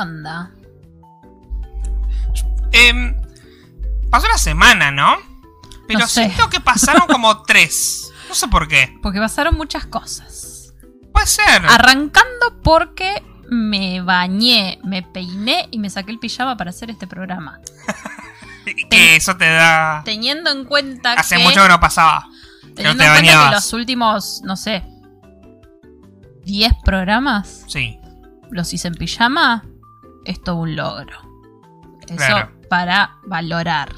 ¿Qué onda? Em, pasó la semana, ¿no? Pero No sé. siento que pasaron como tres. No sé por qué. Porque pasaron muchas cosas. Puede ser. Arrancando porque me bañé, me peiné y me saqué el pijama para hacer este programa. que eso te da. Teniendo en cuenta Hace que. mucho que no pasaba. teniendo te en cuenta que los últimos, no sé, 10 programas Sí. los hice en pijama, es todo un logro. Eso Claro. para valorar.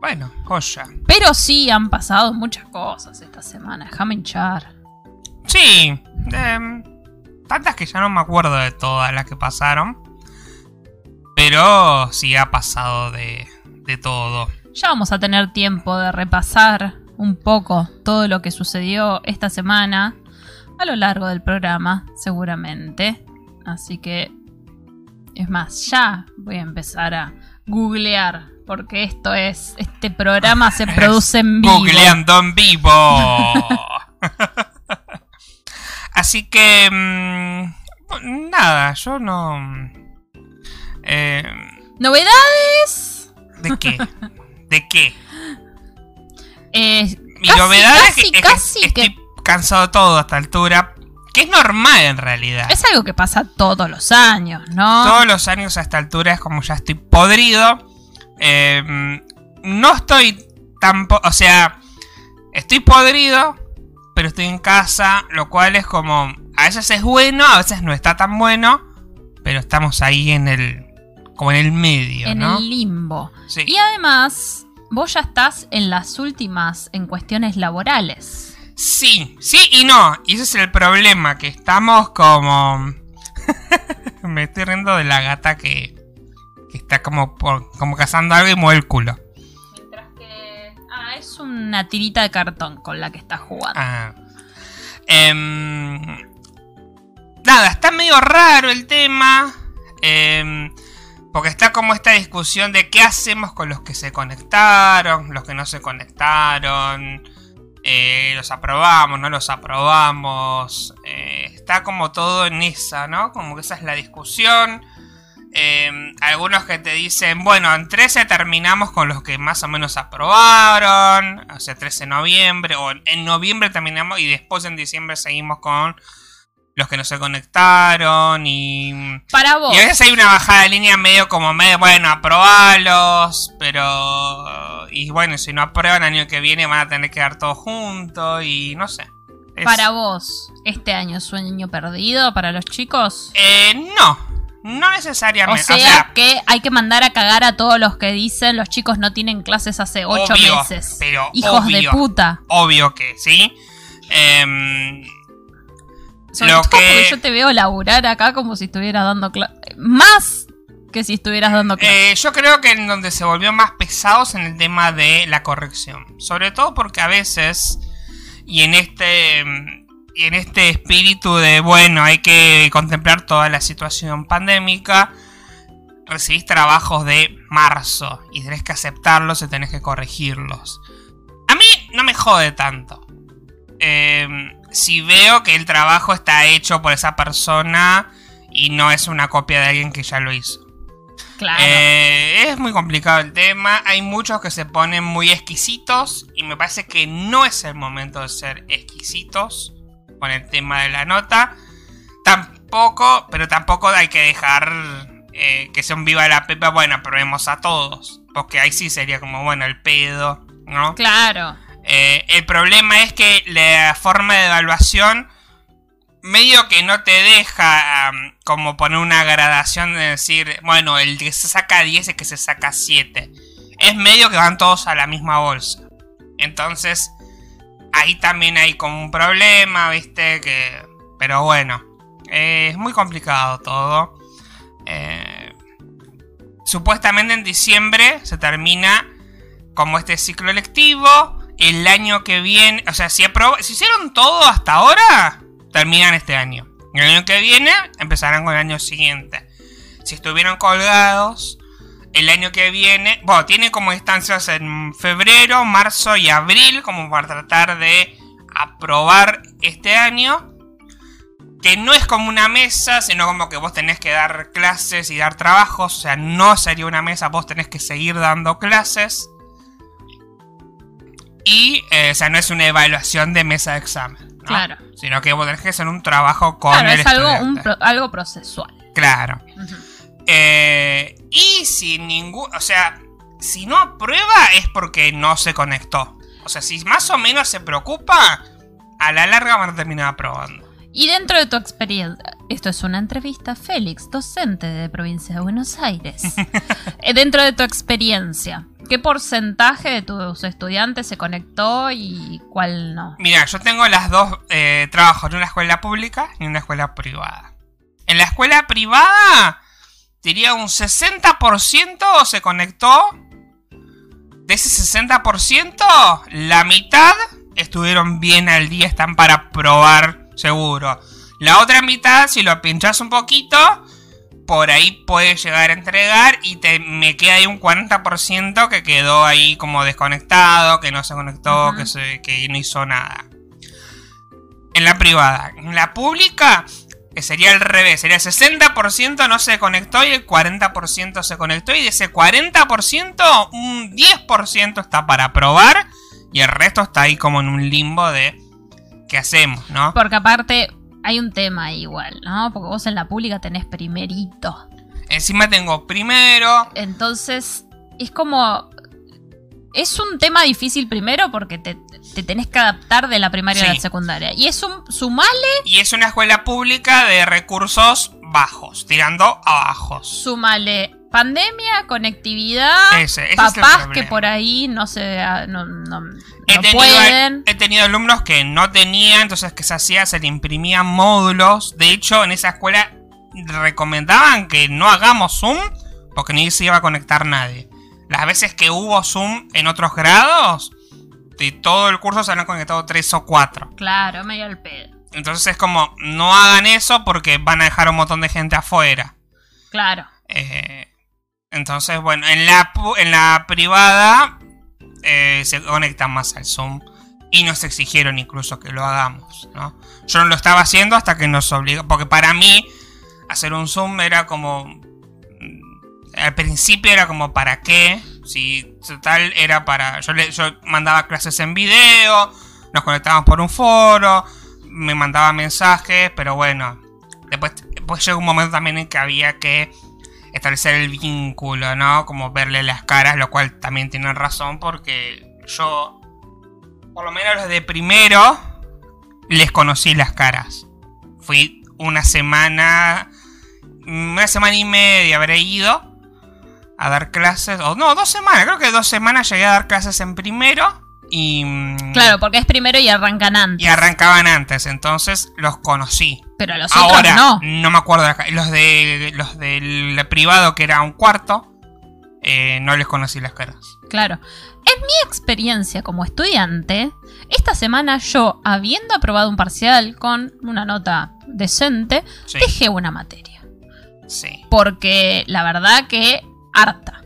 Bueno, joya. Pero sí han pasado muchas cosas esta semana. Déjame hinchar. Sí. em, tantas que ya no me acuerdo de todas las que pasaron. Pero sí ha pasado de, de todo. Ya vamos a tener tiempo de repasar un poco todo lo que sucedió esta semana a lo largo del programa, seguramente. Así que, es más, ya voy a empezar a googlear, porque esto es, este programa se produce en vivo. Googleando en vivo. Así que... mm, nada, yo no... eh, Novedades. ¿De qué? ¿De qué? Eh, Mi casi, novedad es casi, que, es casi que estoy cansado de todo a esta altura. Que es normal en realidad. es algo que pasa todos los años, ¿no? Todos los años a esta altura es como ya estoy podrido. Eh, no estoy tan... O sea, estoy podrido, pero estoy en casa, lo cual es como... A veces es bueno, a veces no está tan bueno, pero estamos ahí en el... Como en el medio, en ¿no? el limbo. Sí. Y además, vos ya estás en las últimas en cuestiones laborales. Sí, sí y no. Y ese es el problema, que estamos como... Me estoy riendo de la gata que, que está como, por, como cazando algo y mueve el culo. Mientras que. Ah, es una tirita de cartón con la que estás jugando. Ah. Em, nada, está medio raro el tema. em, porque está como esta discusión de qué hacemos con los que se conectaron, los que no se conectaron. Eh, los aprobamos, no los aprobamos. eh, está como todo en esa, ¿no? Como que esa es la discusión. Em, algunos que te dicen, bueno, en 13 terminamos con los que más o menos aprobaron, o sea, 13 de noviembre, o en, en noviembre terminamos y después en diciembre seguimos con los que no se conectaron y... Para vos. Y a veces hay una bajada de línea medio como medio, bueno, aprobalos, pero... Y bueno, si no aprueban el año que viene van a tener que dar todo junto y no sé. Es- Para vos, ¿este año es sueño perdido para los chicos? Eh, no, no O necesariamente. sea, que hay que mandar a cagar a todos los que dicen los chicos no tienen clases hace ocho Obvio, meses. pero Hijos de puta. obvio que sí. Em, Sobre Lo todo que- porque yo te veo laburar acá como si estuvieras dando clases. Más que si estuvieras dando eh, yo creo que en donde se volvió más pesados en el tema de la corrección. Sobre todo porque a veces, y en este, y en este espíritu de, bueno, hay que contemplar toda la situación pandémica, recibís trabajos de marzo y tenés que aceptarlos y tenés que corregirlos. A mí no me jode tanto. Em, si veo que el trabajo está hecho por esa persona y no es una copia de alguien que ya lo hizo. Claro. Eh, es muy complicado el tema. Hay muchos que se ponen muy exquisitos. Y me parece que no es el momento de ser exquisitos con el tema de la nota. Tampoco, pero tampoco hay que dejar eh, que sea un viva la pepa. Bueno, probemos a todos. Porque ahí sí sería como, bueno, el pedo, ¿no? claro. Eh, el problema es que la forma de evaluación medio que no te deja como poner una gradación de decir, bueno, el que se saca 10 es que se saca 7. Es medio que van todos a la misma bolsa. Entonces, ahí también hay como un problema, ¿viste? Que... Pero bueno, eh, es muy complicado todo. Eh, supuestamente en diciembre se termina como este ciclo lectivo. El año que viene, o sea, si, si hicieron todo hasta ahora, terminan este año. El año que viene empezarán con el año siguiente. Si estuvieron colgados, el año que viene, bueno, tiene como instancias en febrero, marzo y abril, como para tratar de aprobar este año. que no es como una mesa, sino como que vos tenés que dar clases y dar trabajos. O sea, no sería una mesa, vos tenés que seguir dando clases. Y, eh, o sea, no es una evaluación de mesa de examen. Claro. Sino que vos tenés que hacer un trabajo con Claro, el es algo, un estudiante. pro- algo procesual. Claro. Eh, y si ningún. O sea, si no aprueba es porque no se conectó. O sea, si más o menos se preocupa, a la larga van a terminar aprobando. Y dentro de tu experiencia, esto es una entrevista, Félix, docente de provincia de Buenos Aires. Eh, dentro de tu experiencia, ¿qué porcentaje de tus estudiantes se conectó y cuál no? Mira, yo tengo las dos eh, trabajos en una escuela pública y en una escuela privada. En la escuela privada, diría un 60% se conectó. De ese 60%, la mitad estuvieron bien al día, están para probar seguro. La otra mitad, si lo pinchas un poquito, por ahí puedes llegar a entregar y te, me queda ahí un 40% que quedó ahí como desconectado, que no se conectó, que, se, que no hizo nada. En la privada. En la pública eh, sería al revés, sería el 60% no se conectó y el 40% se conectó y de ese 40% un 10% está para probar y el resto está ahí como en un limbo de ¿qué hacemos, no? Porque aparte hay un tema ahí igual, ¿no? Porque vos en la pública tenés primerito. Encima tengo primero, Entonces, es como... Es un tema difícil primero porque te, te tenés que adaptar de la primaria a la secundaria. Y es un sumale, Y es una escuela pública de recursos bajos, tirando a bajos. sumale pandemia, conectividad, Ese, ese papás que por ahí no se no, no- no He tenido, pueden. he tenido alumnos que no tenían, entonces que se hacía, se le imprimían módulos. De hecho, en esa escuela recomendaban que no hagamos Zoom porque ni se iba a conectar nadie. Las veces que hubo Zoom en otros grados, de todo el curso se han conectado tres o cuatro. Claro, medio al pedo. Entonces es como, no hagan eso porque van a dejar un montón de gente afuera. Claro. Eh, entonces, bueno, en la, en la privada eh, se conectan más al Zoom. Y nos exigieron incluso que lo hagamos, ¿no? Yo no lo estaba haciendo hasta que nos obligó. Porque para mí, hacer un Zoom era como. mm, Al principio era como, ¿para qué? Si total era para. Yo, le- yo mandaba clases en video, nos conectábamos por un foro, me mandaba mensajes, pero bueno. Después, después llegó un momento también en que había que establecer el vínculo, ¿no? Como verle las caras, lo cual también tienen razón porque yo, por lo menos los de primero, les conocí las caras. Fui una semana, una semana y media habré ido a dar clases, o no, dos semanas, creo que dos semanas llegué a dar clases en primero y... Claro, porque es primero y arrancan antes. Y arrancaban antes, entonces los conocí. Pero los Ahora, otros no. me acuerdo. Los, de, los del privado, que era un cuarto, eh, no les conocí las caras. Claro. En mi experiencia como estudiante, esta semana yo, habiendo aprobado un parcial con una nota decente, Sí, dejé una materia. sí. Porque la verdad que harta.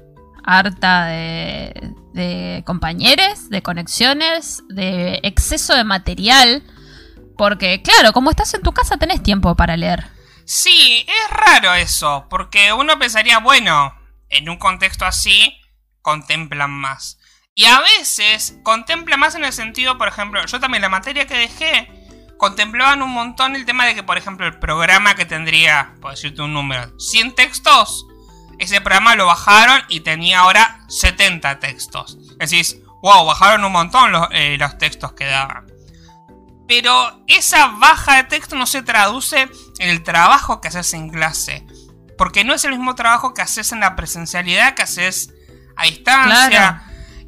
Harta de, compañeros, de conexiones, de exceso de material. Porque, claro, como estás en tu casa tenés tiempo para leer. Sí, es raro eso, porque uno pensaría, bueno, en un contexto así, contemplan más. Y a veces contemplan más en el sentido, por ejemplo, yo también la materia que dejé, contemplaban un montón el tema de que, por ejemplo, el programa que tendría, por decirte un número, 100 textos, ese programa lo bajaron y tenía ahora 70 textos. Decís, wow, bajaron un montón los, eh, los textos que daban. Pero esa baja de texto no se traduce en el trabajo que haces en clase. Porque no es el mismo trabajo que haces en la presencialidad que haces a distancia. Claro.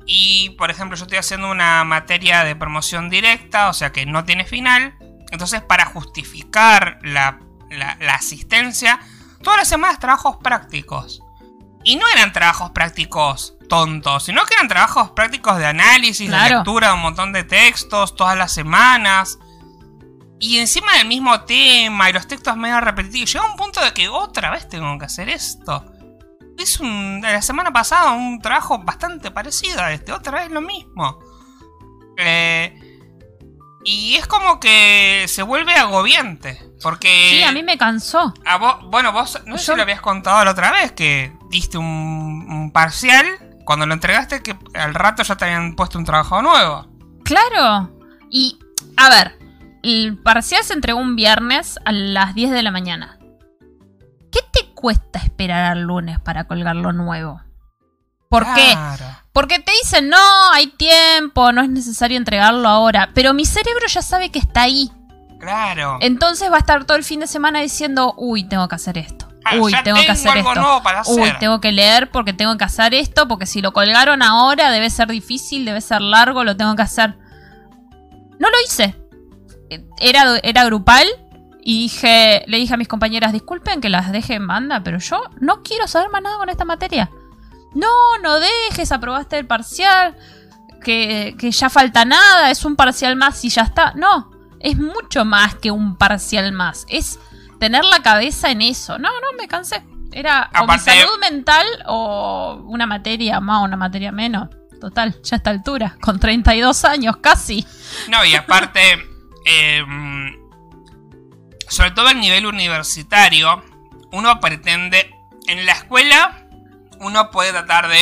Y, por ejemplo, yo estoy haciendo una materia de promoción directa, o sea que no tiene final. Entonces, para justificar la, la- la asistencia, todas las semanas trabajos prácticos. Y no eran trabajos prácticos tontos, sino que eran trabajos prácticos de análisis, de lectura de un montón de textos, todas las semanas. Y encima del mismo tema y los textos medio repetitivos. Llega un punto de que otra vez tengo que hacer esto. Es un, la semana pasada un trabajo bastante parecido a este, otra vez lo mismo. Eh, Y es como que se vuelve agobiante. Porque. Sí, a mí me cansó. A vos, bueno, vos no sé Yo- si lo habías contado la otra vez que diste un, un parcial. Cuando lo entregaste, que al rato ya te habían puesto un trabajo nuevo. Claro. Y, a ver, el parcial se entregó un viernes a las 10 de la mañana. ¿Qué te cuesta esperar al lunes para colgar lo nuevo? ¿Por qué? Porque te dicen, no, hay tiempo, no es necesario entregarlo ahora. Pero mi cerebro ya sabe que está ahí. Claro. Entonces va a estar todo el fin de semana diciendo, uy, tengo que hacer esto. Ah, Uy, tengo que hacer algo esto. nuevo para hacer. Uy, tengo que leer porque tengo que hacer esto, porque si lo colgaron ahora debe ser difícil, debe ser largo, lo tengo que hacer. No lo hice. Era, era grupal y dije, le dije a mis compañeras, disculpen que las deje en banda, pero yo no quiero saber más nada con esta materia. No, no dejes, aprobaste el parcial, que, que ya falta nada, es un parcial más y ya está. No, es mucho más que un parcial más. Es tener la cabeza en eso. No, no, me cansé. Era o mi salud mental o una materia más o una materia menos. Total, ya a esta altura, con 32 años casi. No, y aparte, eh, sobre todo a nivel universitario, uno pretende, en la escuela, uno puede tratar de,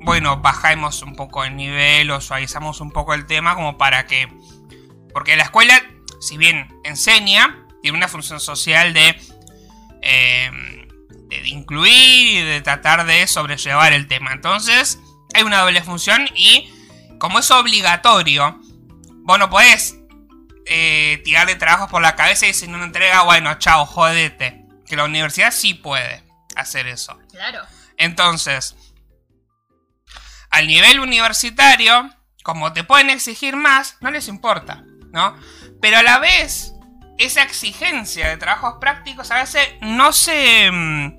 bueno, bajamos un poco el nivel o suavizamos un poco el tema como para que, porque la escuela, si bien enseña, tiene una función social de, eh, de incluir y de tratar de sobrellevar el tema. Entonces, hay una doble función y como es obligatorio, vos no podés eh, tirarle trabajos por la cabeza y si no lo entrega, bueno, chao, jodete. Que la universidad sí puede hacer eso. Claro. Entonces, al nivel universitario, como te pueden exigir más, no les importa, ¿no? Pero a la vez, esa exigencia de trabajos prácticos a veces no se. mm,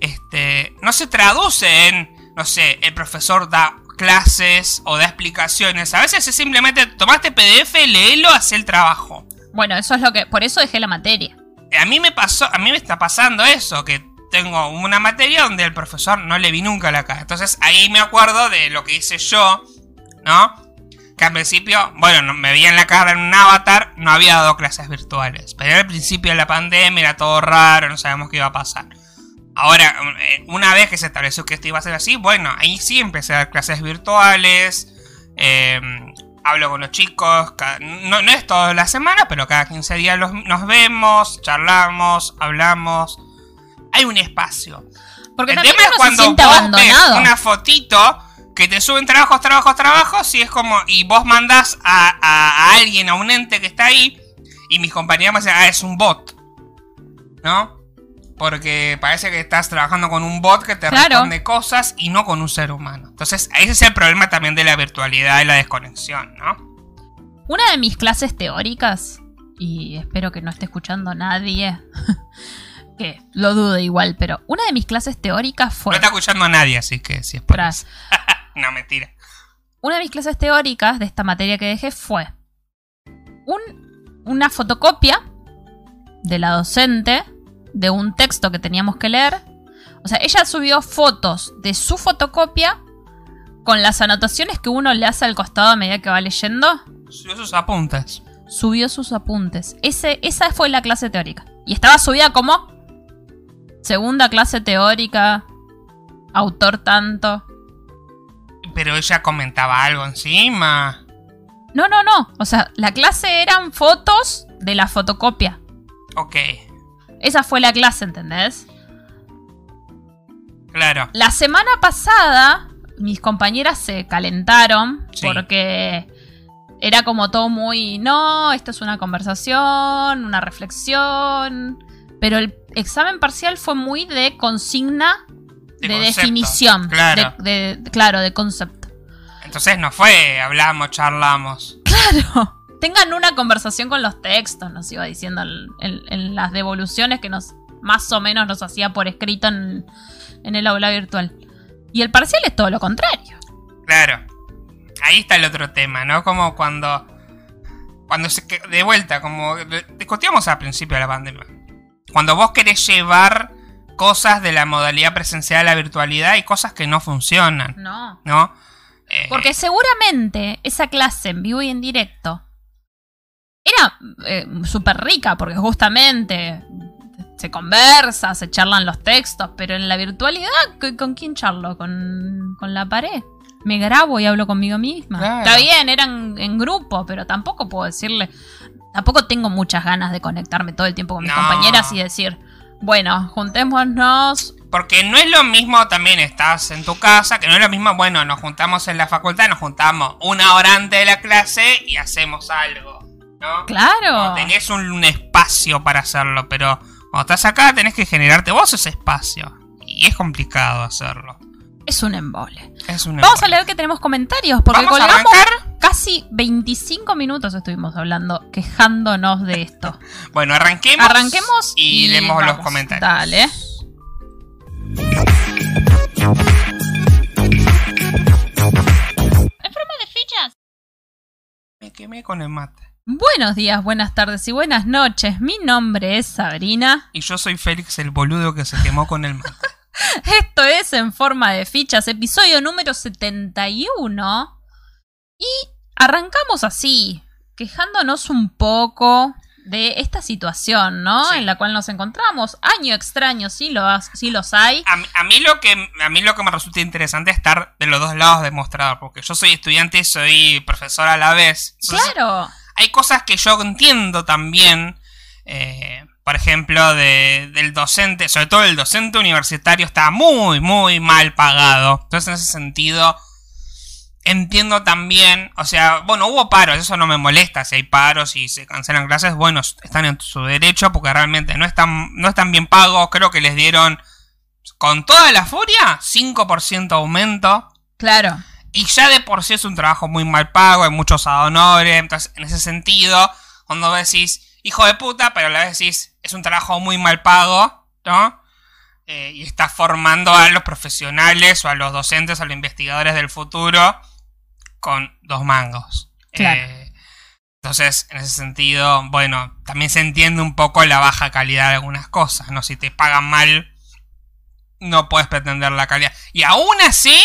Este. no se traduce en. No sé, el profesor da clases o da explicaciones. A veces es simplemente tomaste PDF, léelo, haz el trabajo. Bueno, eso es lo que. Por eso dejé la materia. A mí me pasó, a mí me está pasando eso, que tengo una materia donde el profesor no le vi nunca la cara. Entonces ahí me acuerdo de lo que hice yo, ¿no? Que al principio, bueno, no- me veía en la cara en un avatar, no había dado clases virtuales. Pero al principio de la pandemia era todo raro, no sabíamos qué iba a pasar. Ahora, eh, una vez que se estableció que esto iba a ser así, bueno, ahí sí empecé a dar clases virtuales. eh, hablo con los chicos. ca- no, no es toda la semana, pero cada 15 días los- nos vemos, charlamos, hablamos. Hay un espacio. Porque El tema es cuando vos abandonado. ves una fotito que te suben trabajos, trabajos, trabajos, y es como, y vos mandás a, a- a alguien, a un ente que está ahí, y mis compañeros me dicen, ah, es un bot. ¿No? Porque parece que estás trabajando con un bot que te Claro. responde cosas y no con un ser humano. Entonces, ese es el problema también de la virtualidad y la desconexión, ¿no? Una de mis clases teóricas, y espero que no esté escuchando nadie, que lo dudo igual, pero una de mis clases teóricas No fue... está escuchando a nadie, así que si es por eso. No, mentira. Una de mis clases teóricas de esta materia que dejé fue un- una fotocopia de la docente de un texto que teníamos que leer. O sea, ella subió fotos de su fotocopia con las anotaciones que uno le hace al costado a medida que va leyendo. Subió sus apuntes. Subió sus apuntes. Ese, esa fue la clase teórica. Y estaba subida como segunda clase teórica, autor tanto. Pero ella comentaba algo encima. No, no, no. O sea, la clase eran fotos de la fotocopia. Ok, Esa fue la clase, ¿entendés? claro. La semana pasada, mis compañeras se calentaron Sí. porque era como todo muy, no, esto es una conversación, una reflexión. Pero el examen parcial fue muy de consigna, De de, concepto, definición. claro. De, de- claro, de concepto. Entonces no fue, hablamos, charlamos. Claro. Tengan una conversación con los textos, nos iba diciendo en, las devoluciones que nos más o menos nos hacía por escrito en, en el aula virtual. Y el parcial es todo lo contrario. Claro. Ahí está el otro tema, ¿no? Como cuando. Cuando se. De vuelta, como discutíamos al principio de la pandemia. Cuando vos querés llevar cosas de la modalidad presencial a la virtualidad y cosas que no funcionan, No. ¿no? Eh, Porque seguramente esa clase en vivo y en directo era eh, súper rica porque justamente se conversa, se charlan los textos, pero en la virtualidad, ¿con, quién charlo? ¿Con, con la pared. Me grabo y hablo conmigo misma. Claro. Está bien, eran en grupo, pero tampoco puedo decirle. Tampoco tengo muchas ganas de conectarme todo el tiempo con mis No. compañeras y decir, bueno, juntémonos. Porque no es lo mismo también estás en tu casa, que no es lo mismo, bueno, nos juntamos en la facultad, nos juntamos una hora antes de la clase y hacemos algo, ¿no? Claro. No tenés un, un espacio para hacerlo, pero cuando estás acá tenés que generarte vos ese espacio. Y es complicado hacerlo. Es un embole. Es un Vamos a leer que tenemos comentarios, porque ¿Vamos a colgamos casi 25 minutos estuvimos hablando, quejándonos de esto. Bueno, arranquemos. Arranquemos y, leemos los comentarios. Dale. Me quemé con el mate. Buenos días, buenas tardes y buenas noches. Mi nombre es Sabrina. Y yo soy Félix el boludo que se quemó con el mate. Esto es En Forma de Fichas, episodio número 71. Y arrancamos así, quejándonos un poco de esta situación, ¿no? Sí. En la cual nos encontramos. Año extraño, sí, lo, sí los hay. A, mí- a mí lo que a mí lo que me resulta interesante es estar de los dos lados del mostrador, porque yo soy estudiante y soy profesor a la vez. Entonces, Claro. hay cosas que yo entiendo también, eh, por ejemplo, de- del docente, sobre todo el docente universitario está muy, muy mal pagado. Entonces, en ese sentido, entiendo también, o sea, bueno, hubo paros, eso no me molesta, si hay paros y se cancelan clases, bueno, están en su derecho porque realmente no están, no están bien pagos, creo que les dieron, con toda la furia, 5% aumento. Claro. Y ya de por sí es un trabajo muy mal pago, hay muchos honores. Entonces, en ese sentido, cuando decís, hijo de puta, pero a la vez decís, es un trabajo muy mal pago, ¿no? Eh, y está formando a los profesionales o a los docentes o a los investigadores del futuro con dos mangos. Claro. Eh, entonces, en ese sentido, bueno, también se entiende un poco la baja calidad de algunas cosas, ¿no? Si te pagan mal, no puedes pretender la calidad. Y aún así,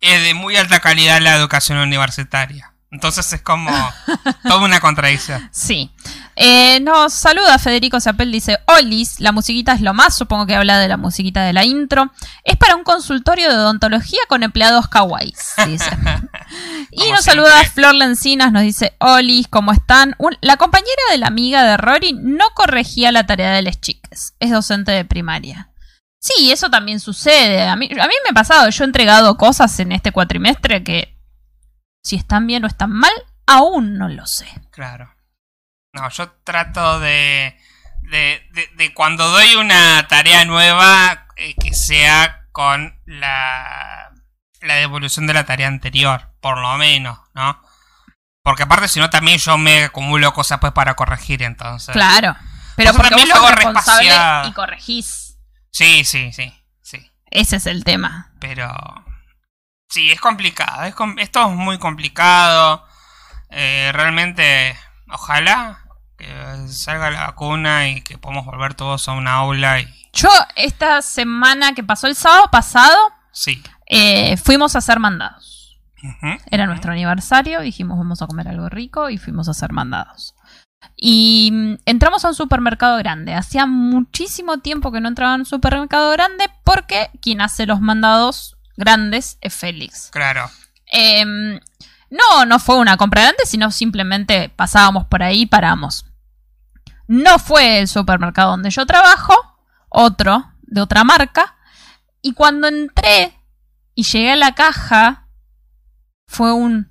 es de muy alta calidad la educación universitaria. Entonces es como toda una contradicción. Sí. Eh, nos saluda Federico Zapel, dice, Olis, la musiquita es lo más, supongo que habla de la musiquita de la intro. Es para un consultorio de odontología con empleados kawaiis, dice. y nos siempre. saluda Flor Lencinas, nos dice, Olis, ¿cómo están? Un- la compañera de la amiga de Rory no corregía la tarea de las chicas, es docente de primaria. Sí, eso también sucede. A mí, a mí me ha pasado, yo he entregado cosas en este cuatrimestre que si están bien o están mal, aún no lo sé. Claro. No, yo trato de, de, de- de cuando doy una tarea nueva eh, que sea con la, la devolución de la tarea anterior, por lo menos, ¿no? Porque aparte si no también yo me acumulo cosas pues para corregir entonces. Claro. Pero porque también vos lo sos hago responsable y corregís. Sí, sí, sí, sí. Ese es el tema. Pero sí, es complicado. Es com- esto es muy complicado. Eh, realmente, ojalá que salga la vacuna y que podamos volver todos a una aula. Y Yo, esta semana que pasó el sábado pasado, sí. eh, fuimos a hacer mandados. Era nuestro aniversario, dijimos vamos a comer algo rico y fuimos a hacer mandados. Y mm, entramos a un supermercado grande. Hacía muchísimo tiempo que no entraba en un supermercado grande porque quien hace los mandados grandes es Félix. Claro. Em, no, no fue una compra grande, sino simplemente pasábamos por ahí y paramos. No fue el supermercado donde yo trabajo, otro, de otra marca. Y cuando entré y llegué a la caja, fue un...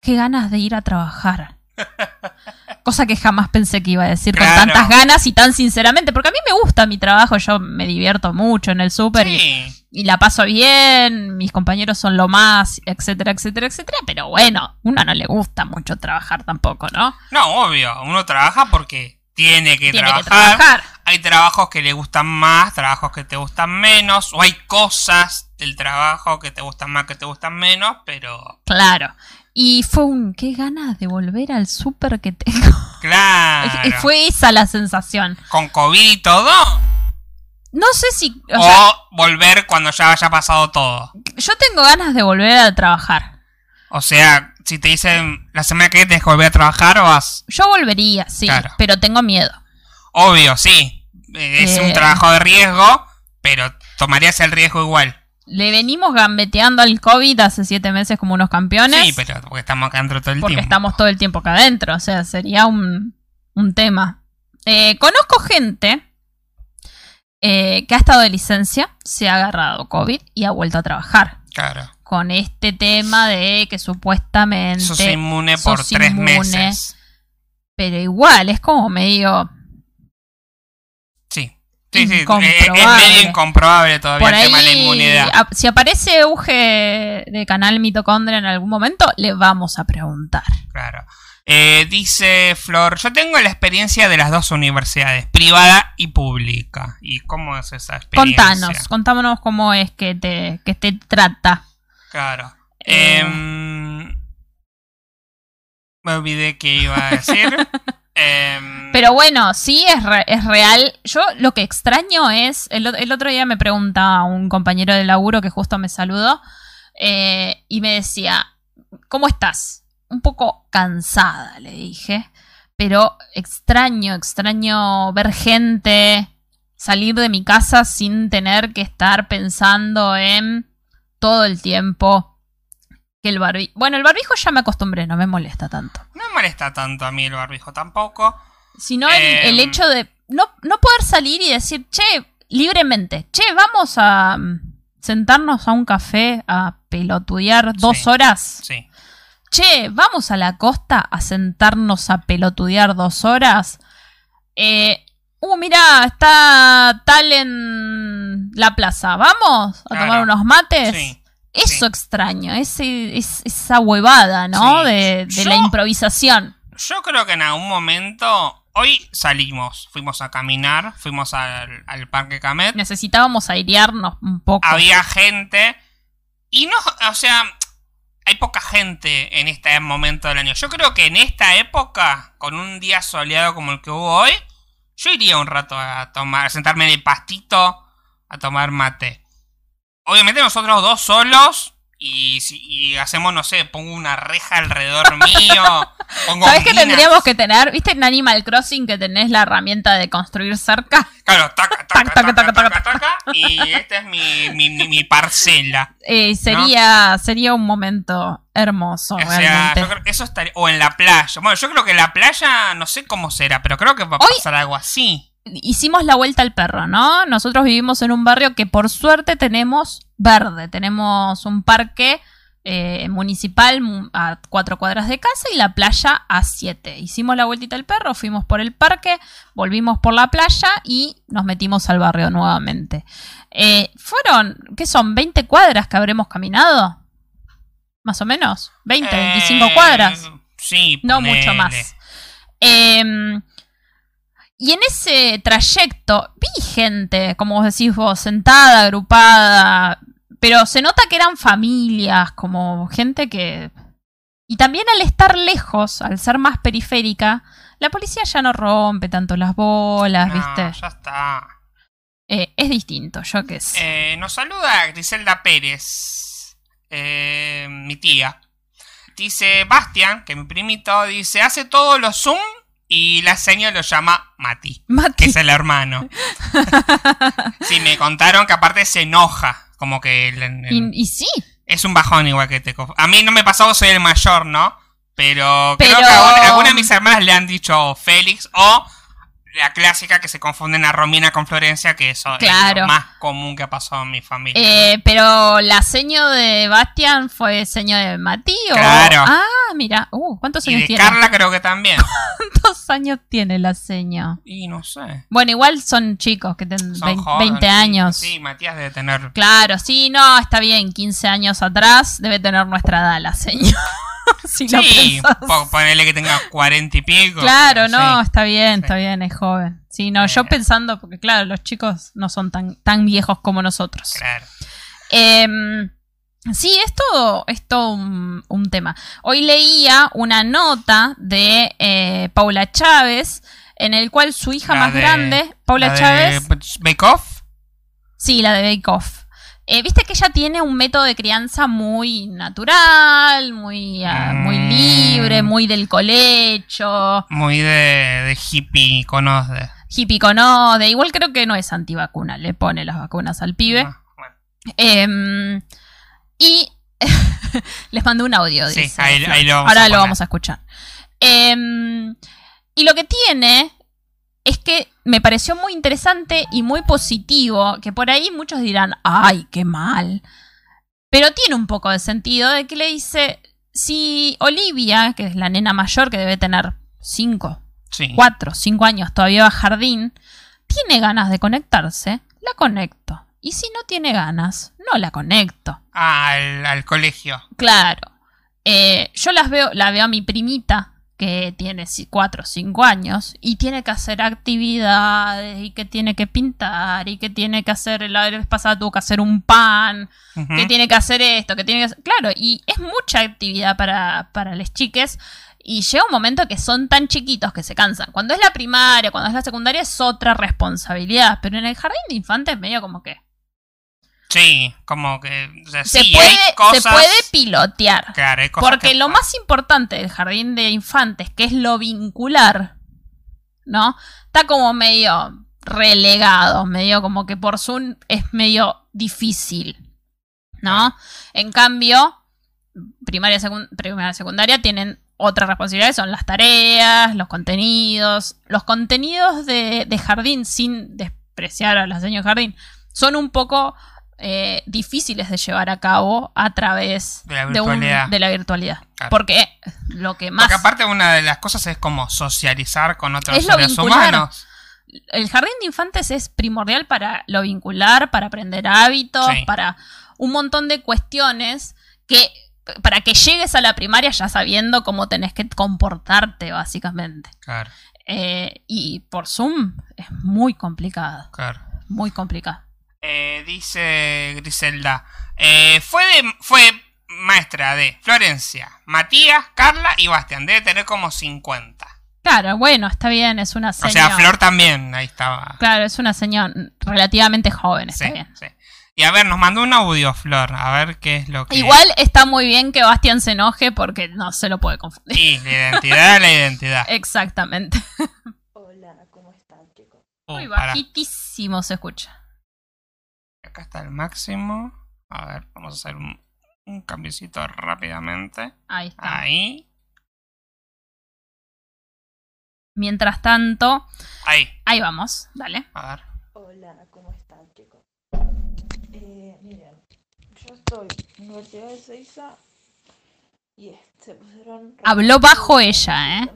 qué ganas de ir a trabajar. Cosa que jamás pensé que iba a decir Claro. con tantas ganas y tan sinceramente, porque a mí me gusta mi trabajo, yo me divierto mucho en el súper Sí. y la paso bien, mis compañeros son lo más, etcétera, etcétera, etcétera, pero bueno, uno no le gusta mucho trabajar tampoco, ¿no? No, obvio. Uno trabaja porque tiene que, Tiene que trabajar. trabajar. Hay trabajos que le gustan más, trabajos que te gustan menos. O hay cosas del trabajo que te gustan más, que te gustan menos. Pero Claro. Y fue un, qué ganas de volver al súper que tengo. claro. fue esa la sensación. Con COVID y todo. No sé si, o O, sea, volver cuando ya haya pasado todo. yo tengo ganas de volver a trabajar. O sea, si te dicen la semana que viene tienes que volver a trabajar, vas. Yo volvería, sí, Claro. pero tengo miedo. Obvio, sí. Eh, Es Eh. un trabajo de riesgo, pero tomarías el riesgo igual. Le venimos gambeteando al COVID hace siete meses como unos campeones. Sí, pero porque estamos acá dentro todo el porque tiempo. estamos todo el tiempo acá adentro. O sea, sería un, un tema. Eh, conozco gente eh, que ha estado de licencia, se ha agarrado COVID y ha vuelto a trabajar. Claro. Con este tema de que supuestamente. Sos inmune por sos tres inmune. meses. Pero igual, es como medio. Sí. Sí, sí. Es medio incomprobable todavía Por el tema de la inmunidad. a- si aparece Uge de canal mitocondria en algún momento, le vamos a preguntar. Claro. Eh, dice Flor, yo tengo la experiencia de las dos universidades, privada y pública. ¿Y cómo es esa experiencia? Contanos, contámonos cómo es que te, que te trata. Claro. Eh. Em, me olvidé qué iba a decir. Em, Pero bueno, sí es, re- es real. Yo lo que extraño es, el, el otro día me pregunta un compañero de laburo que justo me saludó eh, y me decía, ¿cómo estás? Un poco cansada, le dije, pero extraño, extraño ver gente salir de mi casa sin tener que estar pensando en todo el tiempo que el barbijo... Bueno, el barbijo ya me acostumbré, no me molesta tanto. no me molesta tanto a mí el barbijo tampoco. sino el, Em. el hecho de no, no poder salir y decir, che, libremente, che, vamos a mm, sentarnos a un café a pelotudear dos Sí. horas. Sí. Che, vamos a la costa a sentarnos a pelotudear dos horas. Eh, uh, mira, está tal en la plaza. ¿Vamos a Claro. tomar unos mates? Sí. Eso sí. extraño, ese, es- esa huevada, ¿no? Sí. De, de la improvisación. Yo creo que en algún momento. Hoy salimos, fuimos a caminar, fuimos al, al Parque Camet. Necesitábamos airearnos un poco. Había gente. Y no, o sea, hay poca gente en este momento del año. Yo creo que en esta época, con un día soleado como el que hubo hoy, yo iría un rato a tomar, a sentarme en el pastito a tomar mate. Obviamente nosotros dos solos. Y, si, y hacemos, no sé, pongo una reja alrededor mío. Pongo ¿Sabes qué tendríamos que tener? ¿Viste en Animal Crossing que tenés la herramienta de construir cerca? Claro, taca, taca, Tac, taca, taca, taca, taca, taca, Y esta es mi, mi, mi, mi parcela. Eh, sería, sería un momento hermoso, O sea, yo creo que eso estaría. O en la playa. Bueno, yo creo que en la playa no sé cómo será, pero creo que va a Hoy- pasar algo así. Hicimos la vuelta al perro, ¿no? Nosotros vivimos en un barrio que por suerte tenemos verde. Tenemos un parque eh, municipal mu- a cuatro cuadras de casa y la playa a siete. Hicimos la vueltita al perro, fuimos por el parque, volvimos por la playa y nos metimos al barrio nuevamente. Eh, fueron, ¿qué son? ¿20 cuadras que habremos caminado? Más o menos. 20, 25 Eh, cuadras. Sí, No ponele. mucho más. Em, y en ese trayecto vi gente, como vos decís vos, sentada, agrupada, pero se nota que eran familias, como gente que... Y también al estar lejos, al ser más periférica, la policía ya no rompe tanto las bolas, No, ¿viste? ya está. Eh, es distinto, yo qué sé. Eh, nos saluda Griselda Pérez, eh, mi tía. Dice Bastian, que mi primito, dice, hace todos los Zoom y la señora lo llama Mati, que Mati, es el hermano. sí, me contaron que aparte se enoja, como que el- el- y, y sí, es un bajón igual que te... A mí no me pasó, soy el mayor, ¿no? Pero, creo que a alguna, de mis hermanas le han dicho Félix o la clásica que se confunden a Romina con Florencia, que eso es lo más común que ha pasado en mi familia. Eh, pero la seño de Bastian fue seño de Mati o... Claro. Ah, mira. Uh, ¿cuántos y años de tiene? Carla creo que también. ¿Cuántos años tiene la seño? y no sé. Bueno, igual son chicos que tienen Son 20, jóvenes, 20 sí, años. Sí, Matías debe tener... Claro, sí, no, está bien. 15 años atrás debe tener nuestra edad la si lo Sí, pensás. po- ponele que tenga cuarenta y pico. Claro, no, sí. está bien, Sí. está bien, es joven. Sí, no, yo Eh. pensando, porque claro, los chicos no son tan, tan viejos como nosotros. Claro. Em, sí, es todo, es todo un, un tema. Hoy leía una nota de eh, Paula Chávez, en el cual su hija La más de- grande, Paula Chávez, Bake Off. sí, la de Bake Off, Eh, Viste que ella tiene un método de crianza muy natural, muy, ah, muy Mm. libre, muy del colecho, Muy de, de hippie conozde. hippie con ode. Igual creo que no es antivacuna, le pone las vacunas al pibe. Ah, bueno. Em, y les mandé un audio. Sí, dice ahí- lo vamos Ahora a lo vamos a escuchar. Em, y lo que tiene es que me pareció muy interesante y muy positivo, que por ahí muchos dirán, ay, qué mal. Pero tiene un poco de sentido de que le dice, si Olivia, que es la nena mayor que debe tener 5, Sí. 4, 5 años, todavía va a jardín, tiene ganas de conectarse, la conecto. Y si no tiene ganas, no la conecto. Al, al colegio. Claro. Eh, yo las veo, la veo a mi primita, que tiene 4 o 5 años, y tiene que hacer actividades, y que tiene que pintar, y que tiene que hacer, la vez pasada tuvo que hacer un pan, que tiene que hacer esto, que tiene que hacer... Claro, y es mucha actividad para, para las chiques. Y llega un momento que son tan chiquitos que se cansan. Cuando es la primaria, cuando es la secundaria, es otra responsabilidad. Pero en el jardín de infantes medio como que... Sí, como que. o sea, Se, sí, puede, hay cosas. se puede pilotear. Claro, hay cosas Porque que- lo más importante del jardín de infantes, que es lo vincular, ¿no? Está como medio relegado, medio como que por Zoom es medio difícil, ¿no? En cambio, primaria, secund- primaria secundaria tienen otras responsabilidades, son las tareas, los contenidos. Los contenidos de, de jardín, sin despreciar a las señores de jardín, son un poco eh, difíciles de llevar a cabo a través De la virtualidad. de la virtualidad. Claro. Porque lo que más... Porque aparte, una de las cosas es como socializar con otros seres humanos. el jardín de infantes es primordial para lo vincular, para aprender hábitos, Sí. para un montón de cuestiones que para que llegues a la primaria ya sabiendo cómo tenés que comportarte, básicamente. Claro, Eh, y por Zoom es muy complicado, claro. muy complicado. Eh, dice Griselda. eh, fue, de, fue maestra de Florencia, Matías, Carla y Bastián. Debe tener como 50. Claro, bueno, está bien, es una O señora. sea, Flor también, ahí estaba. Claro, es una señora relativamente joven, está Sí, bien. sí. Y a ver, nos mandó un audio, Flor. A ver qué es lo que. Igual está muy bien que Bastian se enoje porque no se lo puede confundir. Sí, la identidad, la identidad. Exactamente. Hola, ¿cómo están chicos? Uh, Muy bajitísimo se escucha. Acá está el máximo. A ver, vamos a hacer un, un cambiecito rápidamente. Ahí está. Ahí. Mientras tanto, Ahí. ahí vamos, dale. A ver. Hola, ¿cómo están chicos? Eh, miren, yo estoy en la Universidad de Seiza y se pusieron... Habló bajo ella, ¿eh?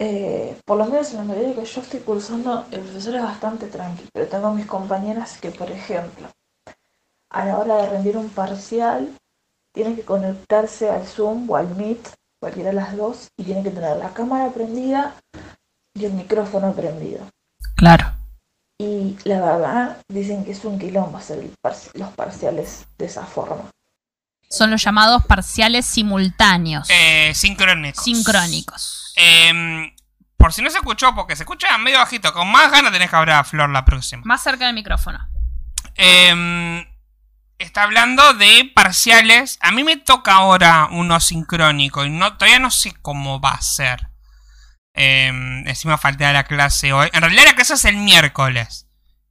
Eh, por lo menos en la medida que yo estoy cursando, el profesor es bastante tranquilo, pero tengo mis compañeras que, por ejemplo, a la hora de rendir un parcial, tienen que conectarse al Zoom o al Meet, cualquiera de las dos, y tienen que tener la cámara prendida y el micrófono prendido. Claro. Y la verdad, dicen que es un quilombo hacer parci- los parciales de esa forma. Son los llamados parciales simultáneos. Eh, sincrónicos. sincrónicos. Em, por si no se escuchó, porque se escucha medio bajito, con más ganas tenés que hablar a Flor la próxima. Más cerca del micrófono. Em, está hablando de parciales. A mí me toca ahora uno sincrónico y no, todavía no sé cómo va a ser. Em, encima falté a la clase hoy. En realidad la clase es el miércoles.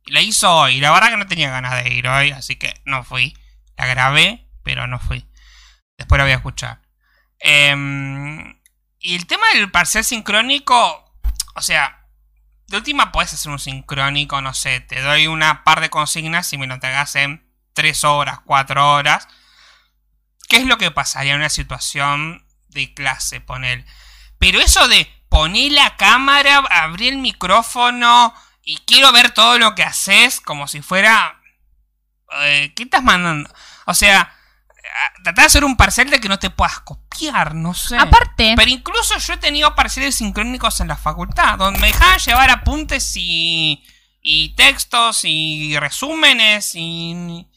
Y la hizo hoy. La verdad que no tenía ganas de ir hoy, así que no fui. La grabé, pero no fui. Después la voy a escuchar. Em, y el tema del parcial sincrónico, o sea, de última puedes hacer un sincrónico, no sé, te doy una par de consignas y me lo entregas en 3 horas, 4 horas. ¿Qué es lo que pasaría en una situación de clase, poner? Pero eso de poner la cámara, abrir el micrófono y quiero ver todo lo que haces como si fuera... eh, ¿Qué estás mandando? O sea, tratar de hacer un parcial de que no te puedas copiar, no sé. Aparte, Pero incluso yo he tenido parciales sincrónicos en la facultad, donde me dejaban llevar apuntes y, y textos y resúmenes y...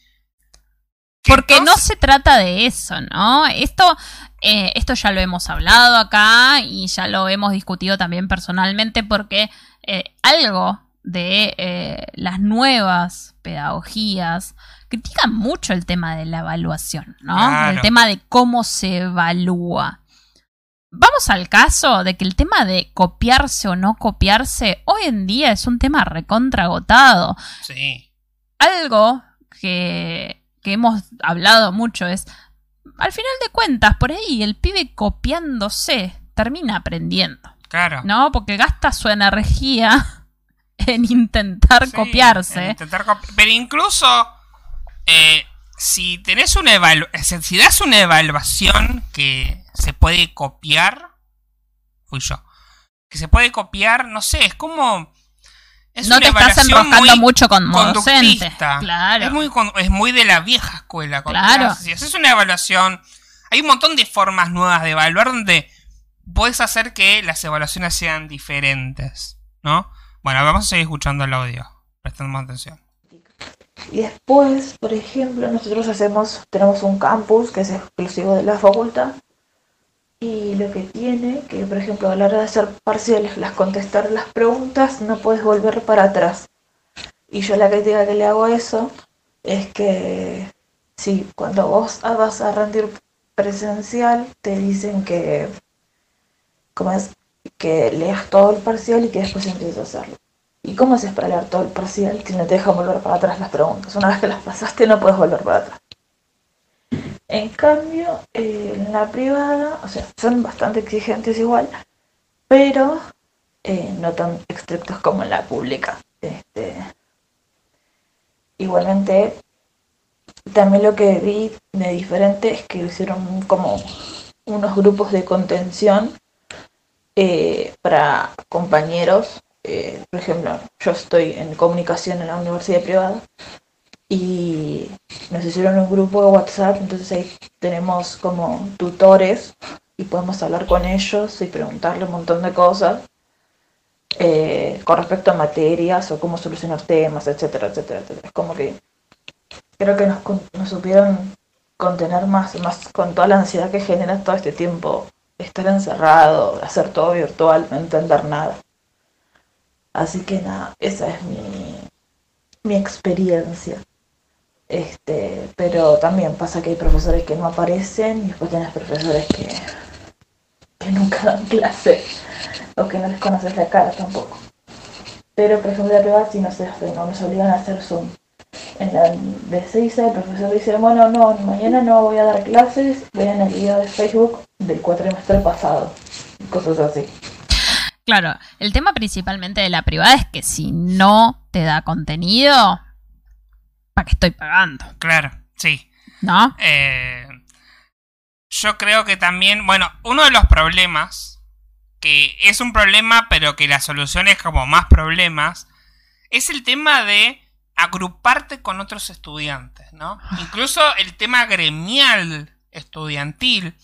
¿Qué porque no se trata de eso, ¿no? Esto, eh, esto ya lo hemos hablado acá y ya lo hemos discutido también personalmente porque eh, algo de eh, las nuevas pedagogías critican mucho el tema de la evaluación, ¿no? Claro. El tema de cómo se evalúa. Vamos al caso de que el tema de copiarse o no copiarse hoy en día es un tema recontragotado. Sí. Algo que, que hemos hablado mucho es, al final de cuentas, por ahí el pibe copiándose termina aprendiendo. Claro. ¿no? Porque gasta su energía en intentar Sí, copiarse. en intentar copi- Pero incluso eh, si tenés una evaluación, si das una evaluación que se puede copiar, fui yo, que se puede copiar, no sé, es como... Es no una te estás enroscando mucho con docente. conductista. Claro. Es muy, es muy de la vieja escuela. Claro. Si haces una evaluación, hay un montón de formas nuevas de evaluar donde puedes hacer que las evaluaciones sean diferentes, ¿no? Bueno, vamos a seguir escuchando el audio. Prestando atención. Y después, por ejemplo, nosotros hacemos, tenemos un campus que es exclusivo de la facultad. Y lo que tiene, que por ejemplo a la hora de hacer parciales, las contestar las preguntas, no puedes volver para atrás. Y yo la crítica que le hago a eso es que si cuando vos vas a rendir presencial, te dicen que, que leas todo el parcial y que después empieces a hacerlo. ¿Y cómo haces para leer todo el parcial si no te dejan volver para atrás las preguntas? Una vez que las pasaste no puedes volver para atrás. En cambio, eh, en la privada, o sea, son bastante exigentes igual, pero eh, no tan estrictos como en la pública. Este, igualmente, también lo que vi de diferente es que hicieron como unos grupos de contención eh, para compañeros. Eh, por ejemplo, yo estoy en comunicación en la universidad privada y nos hicieron un grupo de WhatsApp, entonces ahí tenemos como tutores y podemos hablar con ellos y preguntarle un montón de cosas eh, con respecto a materias o cómo solucionar temas, etcétera, etcétera, etcétera. Es como que creo que nos, nos supieron contener más, más con toda la ansiedad que genera todo este tiempo estar encerrado, hacer todo virtual, no entender nada. Así que nada, esa es mi, mi experiencia. Este, pero también pasa que hay profesores que no aparecen y después tienes profesores que, que nunca dan clase o que no les conoces la cara tampoco. Pero por ejemplo la privada sí no se hace, no nos obligan a hacer Zoom. En la de 6 el profesor dice, bueno, no, mañana no voy a dar clases, vean el video de Facebook del cuatrimestre pasado. Cosas así. Claro, el tema principalmente de la privada es que si no te da contenido, ¿para qué estoy pagando? Claro, sí. ¿No? Eh, yo creo que también, bueno, uno de los problemas, que es un problema, pero que la solución es como más problemas, es el tema de agruparte con otros estudiantes, ¿no? Incluso el tema gremial estudiantil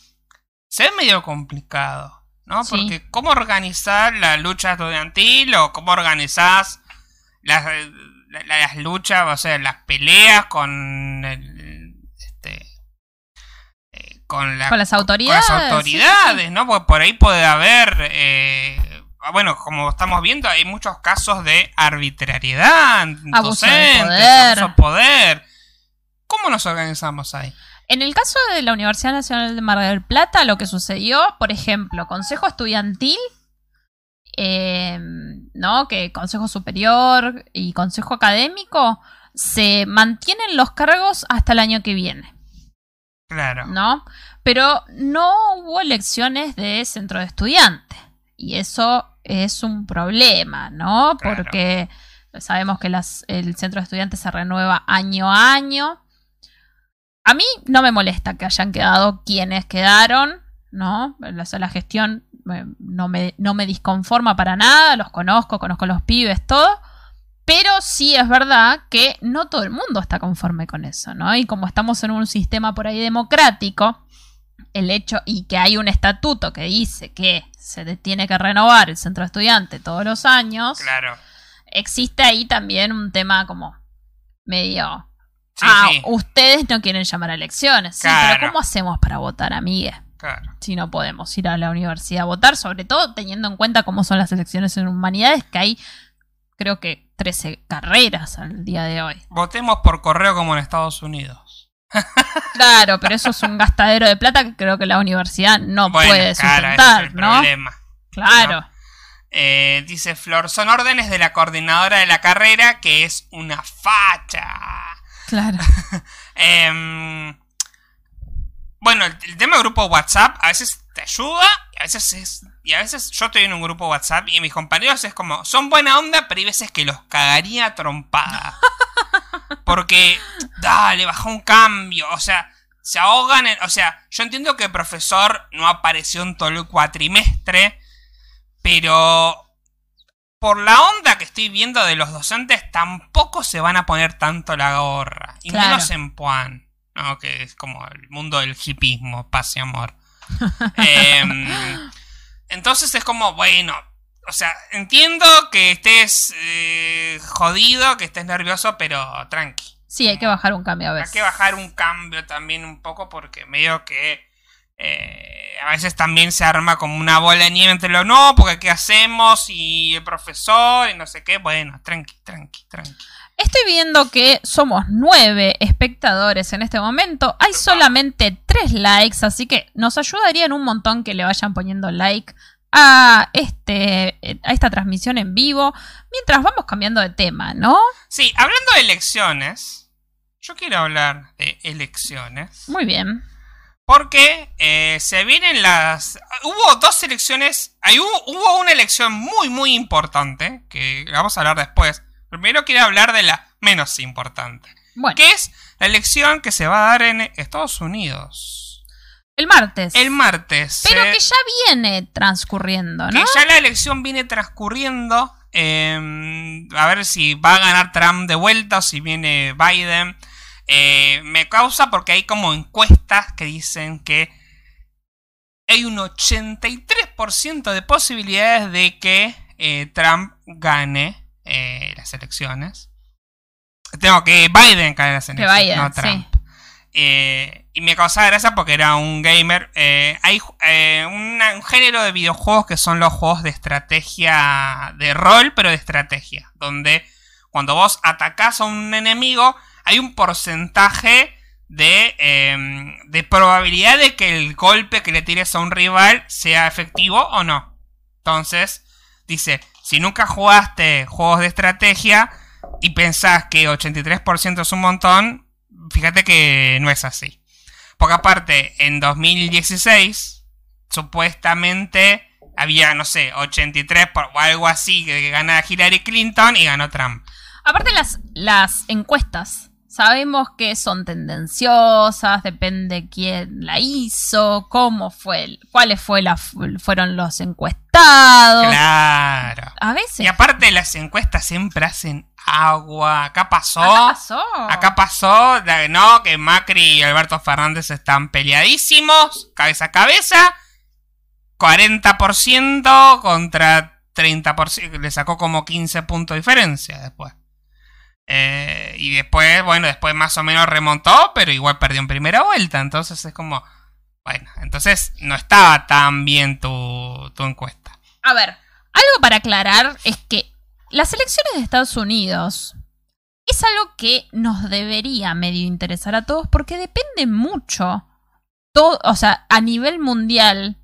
se ve medio complicado, ¿no? Sí. Porque cómo organizar la lucha estudiantil o cómo organizás las, la- las luchas, o sea, las peleas con el, este, eh, con la Con las con autoridades. las sí, sí, autoridades, ¿no? Porque por ahí puede haber, eh, bueno, como estamos viendo, hay muchos casos de arbitrariedad, Abuso de docentes, poder. abuso de poder. ¿Cómo nos organizamos ahí? En el caso de la Universidad Nacional de Mar del Plata, lo que sucedió, por ejemplo, Consejo Estudiantil, eh, ¿no? Que Consejo Superior y Consejo Académico se mantienen los cargos hasta el año que viene, Claro. ¿no? Pero no hubo elecciones de centro de estudiantes. Y eso es un problema, ¿no? Claro. Porque sabemos que las- el centro de estudiantes se renueva año a año. A mí no me molesta que hayan quedado quienes quedaron, ¿no? La, la gestión eh, no me, no me disconforma para nada, los conozco, conozco los pibes, todo. Pero sí es verdad que no todo el mundo está conforme con eso, ¿no? Y como estamos en un sistema por ahí democrático, el hecho y que hay un estatuto que dice que se tiene que renovar el centro estudiante todos los años, Claro. existe ahí también un tema como medio Sí, ah, sí. ustedes no quieren llamar a elecciones. Sí, pero ¿cómo hacemos para votar, amigue? Claro. Si no podemos ir a la universidad a votar, sobre todo teniendo en cuenta cómo son las elecciones en humanidades, que hay creo que 13 carreras al día de hoy. Votemos por correo como en Estados Unidos. Claro, pero eso es un gastadero de plata que creo que la universidad no Bueno, puede claro, ese sustentar, es el ¿no? problema. Claro. Eh, dice Flor, son órdenes de la coordinadora de la carrera que es una facha. Claro. Em, bueno, el, el tema de grupo WhatsApp a veces te ayuda y a veces es. Y a veces yo estoy en un grupo WhatsApp y mis compañeros es como. Son buena onda, pero hay veces que los cagaría trompada. Porque. Dale, baja un cambio. O sea, se ahogan en. O sea, yo entiendo que el profesor no apareció en todo el cuatrimestre. Pero. Por la onda que estoy viendo de los docentes, tampoco se van a poner tanto la gorra. Y Claro. menos en Puan, ¿no? Que es como el mundo del hipismo, paz y amor. Em, entonces es como, bueno, o sea, entiendo que estés eh, jodido, que estés nervioso, pero tranqui. Sí, hay que bajar un cambio a Hay veces. que bajar un cambio también un poco porque medio que eh, a veces también se arma como una bola de nieve entre lo no, porque qué hacemos y el profesor y no sé qué. Bueno, tranqui, tranqui, tranqui. Estoy viendo que somos nueve espectadores en este momento. Hay solamente tres likes, así que nos ayudarían un montón que le vayan poniendo like a, este, a esta transmisión en vivo mientras vamos cambiando de tema, ¿no? Sí, hablando de elecciones, yo quiero hablar de elecciones. Muy bien. Porque eh, se vienen las... Hubo dos elecciones... Hay, hubo, hubo una elección muy, muy importante, que vamos a hablar después. Primero quiero hablar de la menos importante, Bueno, que es la elección que se va a dar en Estados Unidos. el martes. El martes. Pero eh, que ya viene transcurriendo, que ¿no? ya la elección viene transcurriendo. eh, a ver si va a ganar Trump de vuelta o si viene Biden. Eh, me causa porque hay como encuestas que dicen que hay un 83% de posibilidades de que eh, Trump gane eh, las elecciones. Tengo que Biden gane las elecciones, Biden, no Trump. Y me causaba gracia porque era un gamer. Hay una- un género de videojuegos que son los juegos de estrategia, de rol, pero de estrategia. Donde cuando vos atacás a un enemigo, hay un porcentaje de, eh, de probabilidad de que el golpe que le tires a un rival sea efectivo o no. Entonces, dice, si nunca jugaste juegos de estrategia y pensás que 83% es un montón, fíjate que no es así. Porque aparte, en 2016, supuestamente había, no sé, 83 por- o algo así que, que Hillary Clinton y ganó Trump. Aparte las, las encuestas, sabemos que son tendenciosas, depende quién la hizo, cómo fue, cuáles fue la, fueron los encuestados. Claro. A veces. Y aparte las encuestas siempre hacen agua. Acá pasó. Acá pasó. Acá pasó, no, que Macri y Alberto Fernández están peleadísimos, cabeza a cabeza. 40% contra 30%, le sacó como 15 puntos de diferencia después. Eh, y después, bueno, después más o menos remontó, pero igual perdió en primera vuelta. Entonces es como, bueno, entonces no estaba tan bien tu, tu encuesta. A ver, algo para aclarar es que las elecciones de Estados Unidos es algo que nos debería medio interesar a todos porque depende mucho, todo, o sea, a nivel mundial,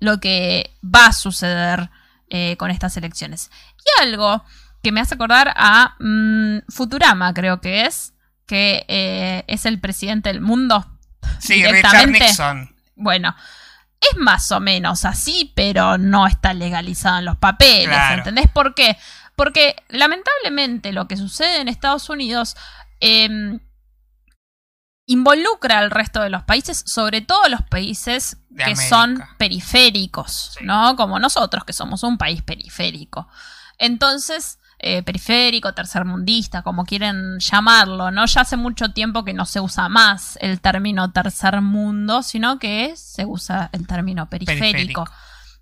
lo que va a suceder eh, con estas elecciones. Y algo que me hace acordar a mm, Futurama, creo que es, que eh, es el presidente del mundo. Sí, Richard. Nixon. Bueno, es más o menos así, pero no está legalizado en los papeles, Claro. ¿entendés por qué? Porque lamentablemente lo que sucede en Estados Unidos em, involucra al resto de los países, sobre todo los países que América. son periféricos, Sí. ¿no? Como nosotros, que somos un país periférico. Entonces, eh, periférico, tercermundista, como quieren llamarlo, ¿no? Ya hace mucho tiempo que no se usa más el término tercer mundo, sino que se usa el término periférico, Periférico.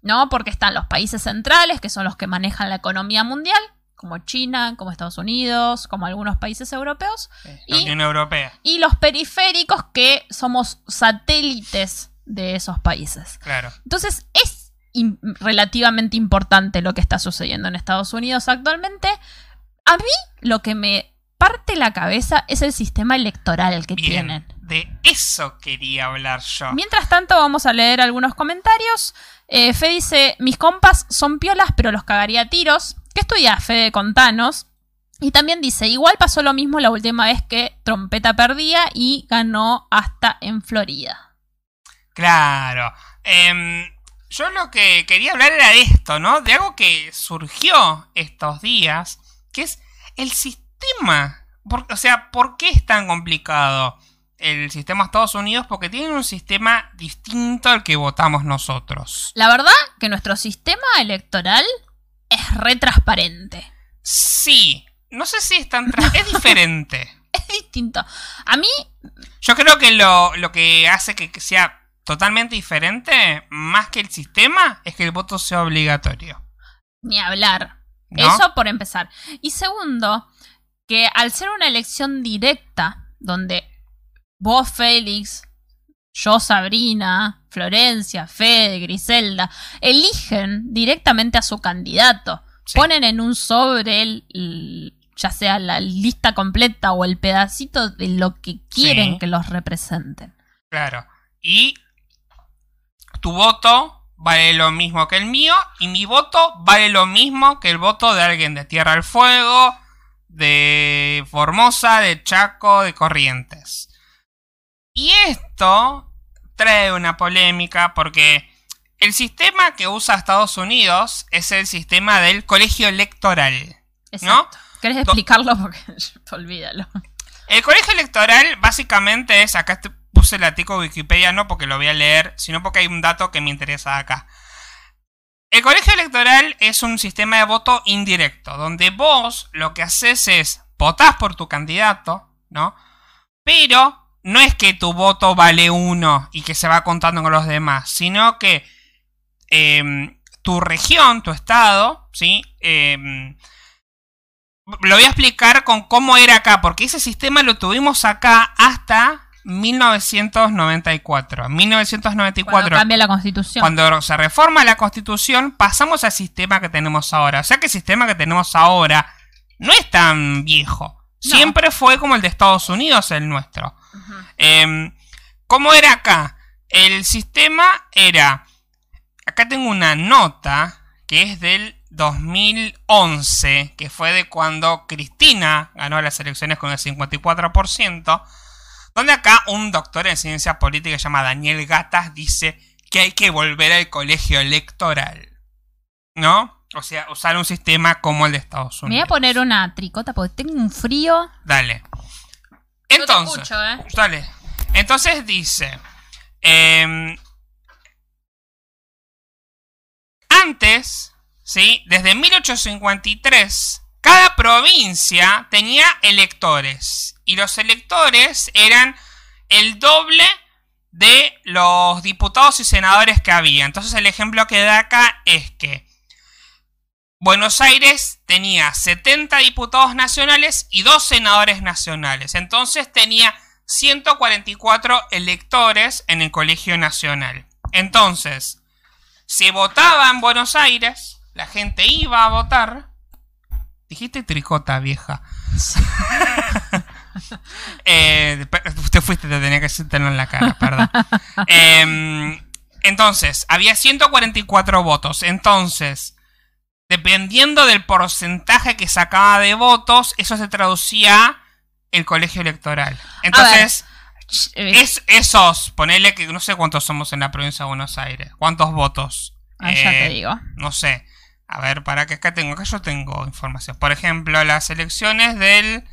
¿no? Porque están los países centrales, que son los que manejan la economía mundial, como China, como Estados Unidos, como algunos países europeos, La Y- Unión Europea, y los periféricos, que somos satélites de esos países. claro. Entonces, relativamente importante lo que está sucediendo en Estados Unidos actualmente. A mí lo que me parte la cabeza es el sistema electoral que Bien, tienen. de eso quería hablar yo. Mientras tanto, vamos a leer algunos comentarios. Eh, Fe dice: Mis compas son piolas, pero los cagaría a tiros. ¿Qué estudias, Fede? Contanos. Y también dice: Igual pasó lo mismo la última vez que Trompeta perdía y ganó hasta en Florida. Claro. Em, yo lo que quería hablar era de esto, ¿no? De algo que surgió estos días, que es el sistema. Por- o sea, ¿por qué es tan complicado el sistema de Estados Unidos? Porque tienen un sistema distinto al que votamos nosotros. La verdad que nuestro sistema electoral es re transparente. Sí. No sé si es tan... es diferente. Es distinto. A mí, Yo creo que lo, lo que hace que sea totalmente diferente, más que el sistema, es que el voto sea obligatorio. ni hablar. ¿no? Eso por empezar. Y segundo, que al ser una elección directa, donde vos, Félix, yo, Sabrina, Florencia, Fede, Griselda, eligen directamente a su candidato. Sí. Ponen en un sobre el, el- ya sea la lista completa o el pedacito de lo que quieren Sí. que los representen. Claro. Y tu voto vale lo mismo que el mío y mi voto vale lo mismo que el voto de alguien de Tierra del Fuego, de Formosa, de Chaco, de Corrientes. Y esto trae una polémica porque el sistema que usa Estados Unidos es el sistema del colegio electoral. Exacto. ¿Querés explicarlo? Porque olvídalo. El colegio electoral básicamente es, acá puse el artículo de Wikipedia no porque lo voy a leer, sino porque hay un dato que me interesa acá. El colegio electoral es un sistema de voto indirecto, donde vos lo que haces es votás por tu candidato, ¿no? Pero no es que tu voto vale uno y que se va contando con los demás, sino que em, tu región, tu estado, ¿sí? Em, lo voy a explicar con cómo era acá, porque ese sistema lo tuvimos acá hasta 1994. Cuando 1994, cambia la constitución. cuando se reforma la constitución, pasamos al sistema que tenemos ahora. O sea que el sistema que tenemos ahora no es tan viejo. No. Siempre fue como el de Estados Unidos, el nuestro. Em, ¿Cómo era acá? El sistema era... Acá tengo una nota que es del 2011, que fue de cuando Cristina ganó las elecciones con el 54%, donde acá un doctor en ciencia política llamado Daniel Gatas dice que hay que volver al colegio electoral. ¿No? O sea, usar un sistema como el de Estados Me voy Unidos. a poner una tricota porque tengo un frío. Dale. Entonces, escucho, ¿eh? Dale. Entonces dice. em, antes, ¿sí? Desde 1853, cada provincia tenía electores. Y los electores eran el doble de los diputados y senadores que había. Entonces el ejemplo que da acá es que Buenos Aires tenía 70 diputados nacionales y dos senadores nacionales. Entonces tenía 144 electores en el Colegio Nacional. Entonces, se votaba en Buenos Aires, la gente iba a votar. Dijiste tricota, vieja. Eh, usted fuiste, te tenía que decírtelo en la cara, perdón. Em, entonces, había 144 votos. Entonces, dependiendo del porcentaje que sacaba de votos, eso se traducía a el colegio electoral. Entonces, Eh, es esos, ponele que no sé cuántos somos en la provincia de Buenos Aires. ¿Cuántos votos? ah, ya Eh, te digo. No sé. A ver, para que acá tengo, acá yo tengo información. Por ejemplo, las elecciones del...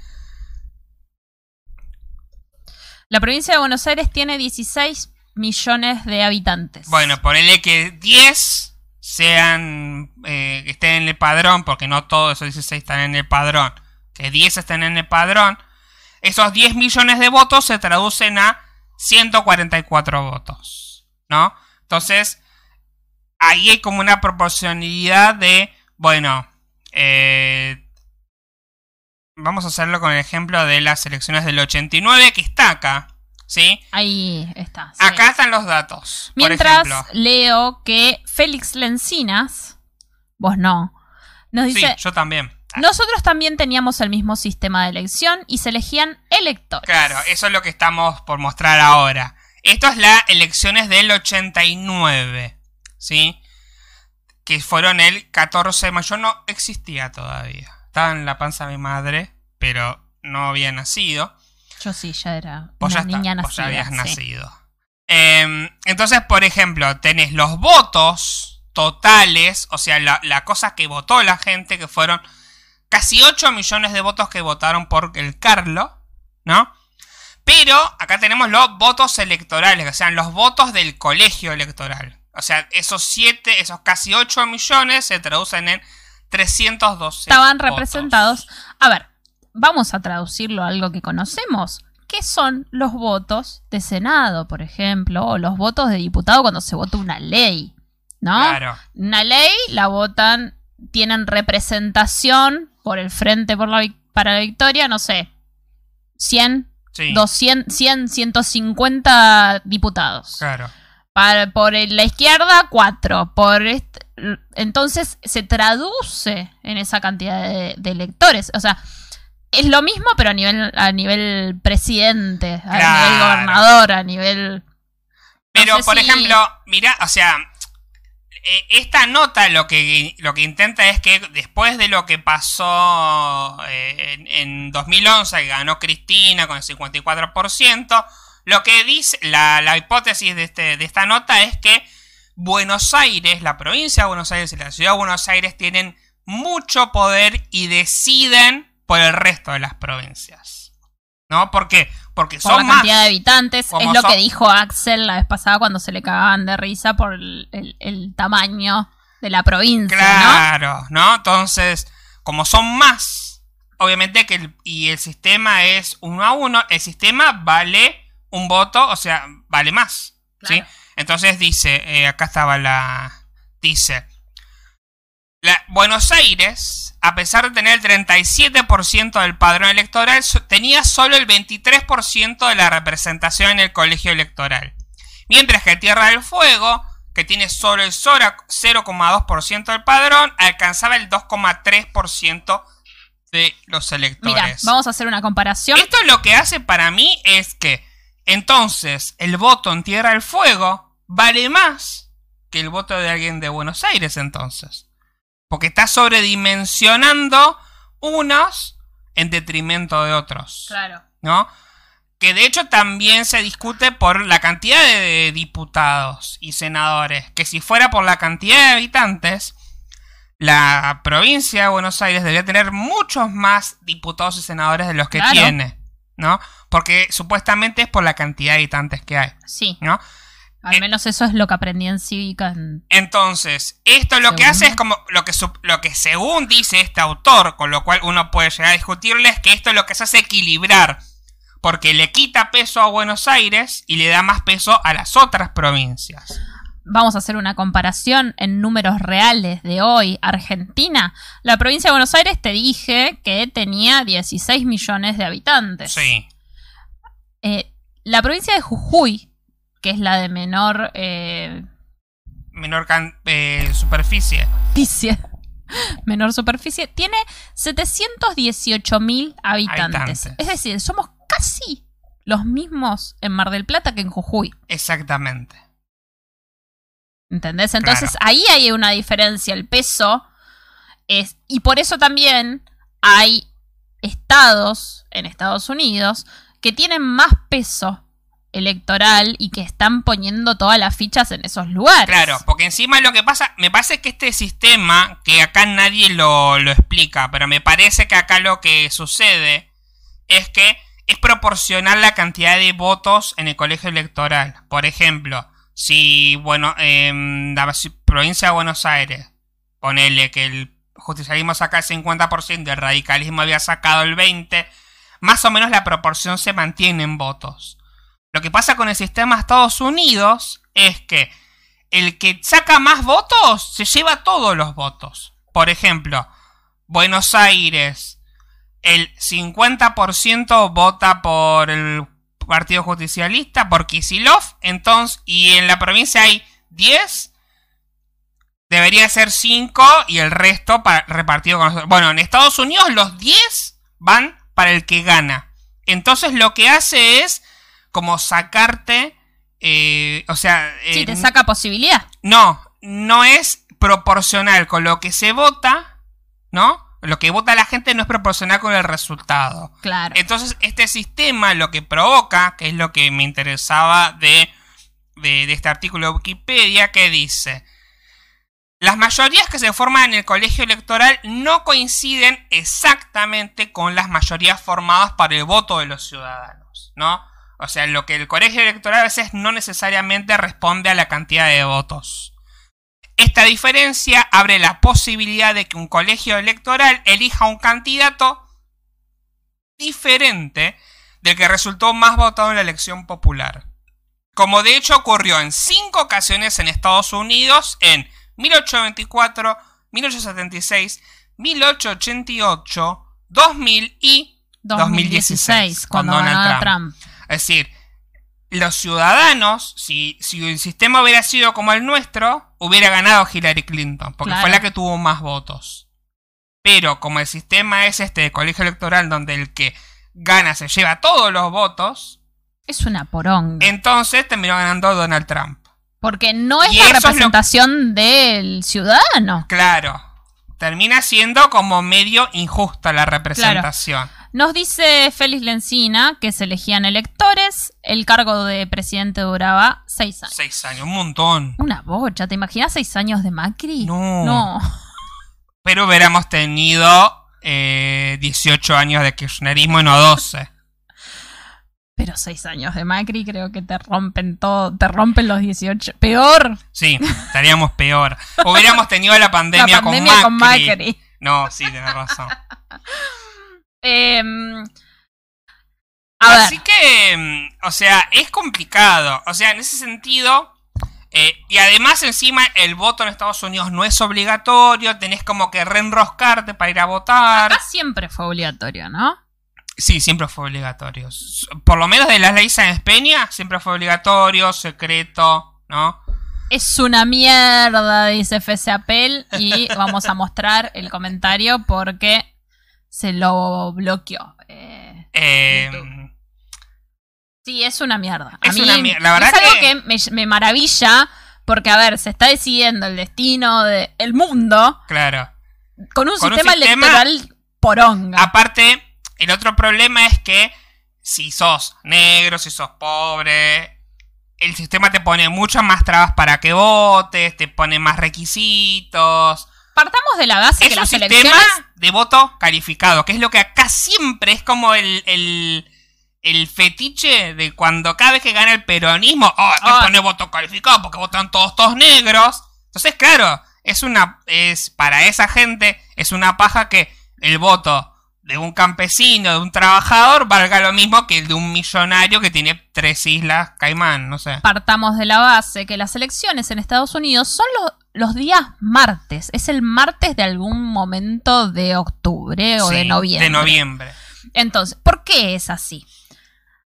La provincia de Buenos Aires tiene 16 millones de habitantes. Bueno, ponele que 10 sean... eh, estén en el padrón, porque no todos esos 16 están en el padrón. Que 10 estén en el padrón. Esos 10 millones de votos se traducen a 144 votos. ¿No? Entonces, ahí hay como una proporcionalidad de, bueno, eh, vamos a hacerlo con el ejemplo de las elecciones del 89 que está acá. ¿Sí? Ahí está. sí. Acá están los datos. Mientras por leo que Félix Lencinas, vos no, nos Sí, dice, yo también. nosotros también teníamos el mismo sistema de elección y se elegían electores. Claro, eso es lo que estamos por mostrar ahora. Esto es las elecciones del 89, ¿sí? Que fueron el 14 de mayo. Yo no existía todavía. Estaba en la panza de mi madre, pero no había nacido. Yo sí, ya era Vos una ya, está- niña vos nacida. ya habías sí. nacido. Em, entonces, por ejemplo, tenés los votos totales, o sea, la, la cosa que votó la gente, que fueron casi 8 millones de votos que votaron por el Carlo, ¿no? Pero acá tenemos los votos electorales, o sea, los votos del colegio electoral. O sea, esos 7, esos casi 8 millones se traducen en 312. Estaban votos. representados. A ver, vamos a traducirlo a algo que conocemos. ¿Qué son los votos de Senado, por ejemplo? O los votos de diputado cuando se vota una ley. ¿No? Claro. Una ley la votan, tienen representación por el Frente por la, para la Victoria, no sé, 100, Sí. 200, 100, 150 diputados. Claro. Para- por la izquierda, 4. Por entonces se traduce en esa cantidad de, de electores. O sea, es lo mismo, pero a nivel, a nivel presidente, a nivel gobernador, a nivel. Pero, sé por si- ejemplo, mira, o sea, eh, esta nota lo que, lo que intenta es que después de lo que pasó eh, en, en 2011, que ganó Cristina con el 54%, lo que dice, la, la hipótesis de, este, de esta nota es que Buenos Aires, la provincia de Buenos Aires y la ciudad de Buenos Aires tienen mucho poder y deciden por el resto de las provincias. ¿No? ¿Por qué? Porque Por son la más. cantidad de habitantes. Es lo son- que dijo Axel la vez pasada cuando se le cagaban de risa por el, el- el tamaño de la provincia. Claro, ¿no? Entonces, como son más, obviamente que el, y el sistema es uno a uno, el sistema vale un voto, o sea, vale más. ¿sí? Entonces dice, eh, acá estaba la... Dice, la, Buenos Aires, a pesar de tener el 37% del padrón electoral, tenía solo el 23% de la representación en el colegio electoral. Mientras que Tierra del Fuego, que tiene solo el sora- 0,2% del padrón, alcanzaba el 2,3% de los electores. Mira, vamos a hacer una comparación. Esto lo que hace para mí es que entonces el voto en Tierra del Fuego vale más que el voto de alguien de Buenos Aires entonces. Porque está sobredimensionando unos en detrimento de otros. Claro. ¿No? Que de hecho también se discute por la cantidad de diputados y senadores. Que si fuera por la cantidad de habitantes, la provincia de Buenos Aires debería tener muchos más diputados y senadores de los que Claro. tiene. ¿No? Porque supuestamente es por la cantidad de habitantes que hay. Sí. ¿No? Al Eh, menos eso es lo que aprendí en cívica. en- Entonces, esto lo que hace es como lo que, lo que según dice este autor, con lo cual uno puede llegar a discutirle, es que esto lo que se hace equilibrar. Porque le quita peso a Buenos Aires y le da más peso a las otras provincias. Vamos a hacer una comparación en números reales de hoy. Argentina, la provincia de Buenos Aires te dije que tenía 16 millones de habitantes. Sí. Eh, la provincia de Jujuy, que es la de menor eh, Menor can- eh, superficie. menor superficie, tiene 718 mil habitantes. Habitantes. Es decir, somos casi los mismos en Mar del Plata que en Jujuy. Exactamente. ¿Entendés? Entonces ahí hay una diferencia. El peso es. Y por eso también hay estados en Estados Unidos que tienen más peso electoral y que están poniendo todas las fichas en esos lugares. Claro, porque encima lo que pasa, me parece que este sistema, que acá nadie lo, lo explica, pero me parece que acá lo que sucede es que es proporcional la cantidad de votos en el colegio electoral. Por ejemplo, si, bueno, en la si- provincia de Buenos Aires, ponele que el justicialismo saca el 50% y el radicalismo había sacado el 20%, más o menos la proporción se mantiene en votos. Lo que pasa con el sistema de Estados Unidos es que el que saca más votos se lleva todos los votos. Por ejemplo, Buenos Aires, el 50% vota por el Partido Justicialista por Kisilov, entonces, y en la provincia hay 10, debería ser 5 y el resto para, repartido con nosotros. Bueno, en Estados Unidos los 10 van para el que gana. Entonces lo que hace es como sacarte, eh, o sea... Sí, te saca posibilidad. no, no es proporcional con lo que se vota, ¿no? Lo que vota la gente no es proporcional con el resultado. Claro. Entonces, este sistema lo que provoca, que es lo que me interesaba de, de, de este artículo de Wikipedia, que dice, las mayorías que se forman en el colegio electoral no coinciden exactamente con las mayorías formadas para el voto de los ciudadanos, ¿no? O sea, lo que el colegio electoral a veces no necesariamente responde a la cantidad de votos. Esta diferencia abre la posibilidad de que un colegio electoral elija un candidato diferente del que resultó más votado en la elección popular. Como de hecho ocurrió en cinco ocasiones en Estados Unidos en 1824, 1876, 1888, 2000 y 2016, cuando, con ganó Donald Trump. Es decir, los ciudadanos, si, si el sistema hubiera sido como el nuestro, hubiera ganado Hillary Clinton, porque Claro. fue la que tuvo más votos. Pero como el sistema es este de colegio electoral donde el que gana se lleva todos los votos, Es una poronga. entonces terminó ganando Donald Trump. Porque no es Y la lo- representación del ciudadano. Claro, termina siendo como medio injusta la representación. Nos dice Félix Lencina que se elegían electores, el cargo de presidente duraba seis años. Seis años, un montón. Una bocha, ¿te imaginas seis años de Macri? No. No. Pero hubiéramos tenido eh, 18 años de kirchnerismo y no 12. Pero seis años de Macri creo que te rompen todo, te rompen los 18. Peor Sí, estaríamos peor. Hubiéramos tenido la pandemia, la pandemia con, con Macri. No, sí, tienes razón. Em, a ver, Así que, mm, o sea, es complicado. O sea, en ese sentido. eh, y además, encima, el voto en Estados Unidos no es obligatorio. Tenés como que reenroscarte para ir a votar. acá siempre fue obligatorio, ¿no? Sí, siempre fue obligatorio. Por lo menos de las leyes en Peña, siempre fue obligatorio, secreto, ¿no? Es una mierda, dice Fese Apel. Y vamos a mostrar el comentario porque se lo bloqueó. Eh, Eh, sí, es una mierda. A Es mí una la verdad es algo que- que, me, me maravilla porque, a ver, se está decidiendo el destino del mundo claro. con un Con un sistema sistema- electoral poronga. Aparte, el otro problema es que si sos negro, si sos pobre, el sistema te pone muchas más trabas para que votes, te pone más requisitos. Partamos de la base Es que un las sistema elecciones de voto calificado, que es lo que acá siempre es como el, el, el fetiche de cuando cada vez que gana el peronismo, oh, hay que Ah. poner voto calificado porque votan todos todos negros. Entonces, claro, es una es para esa gente es una paja que el voto de un campesino, de un trabajador, valga lo mismo que el de un millonario que tiene tres islas Caimán, no sé. partamos de la base que las elecciones en Estados Unidos son los, los días martes. Es el martes de algún momento de octubre o de noviembre. De noviembre. Entonces, ¿por qué es así?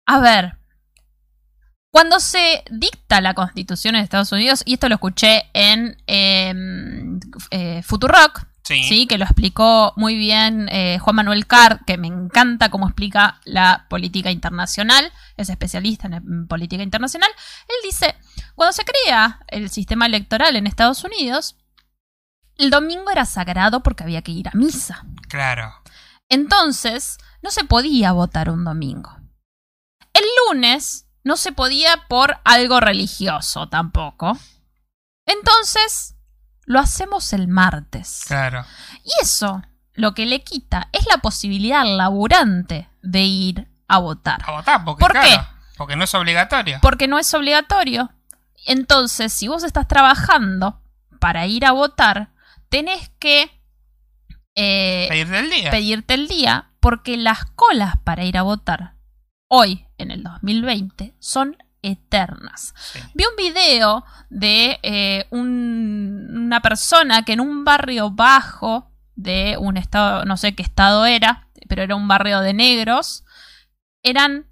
A ver, cuando se dicta la constitución en Estados Unidos, y esto lo escuché en eh, eh, Futurock, Sí. ¿sí? que lo explicó muy bien eh, Juan Manuel Carr, que me encanta cómo explica la política internacional, es especialista en, en política internacional. Él dice, cuando se crea el sistema electoral en Estados Unidos, el domingo era sagrado porque había que ir a misa. Claro. Entonces, no se podía votar un domingo. El lunes no se podía por algo religioso tampoco. Entonces, lo hacemos el martes. Claro. Y eso lo que le quita es la posibilidad al laburante de ir a votar. A votar, porque ¿Por claro, qué? porque no es obligatorio. Porque no es obligatorio. Entonces, si vos estás trabajando para ir a votar, tenés que eh, Pedir del día. pedirte el día porque las colas para ir a votar hoy, en el 2020, son eternas. Sí. Vi un video de eh, un- una persona que en un barrio bajo de un estado, no sé qué estado era, pero era un barrio de negros, eran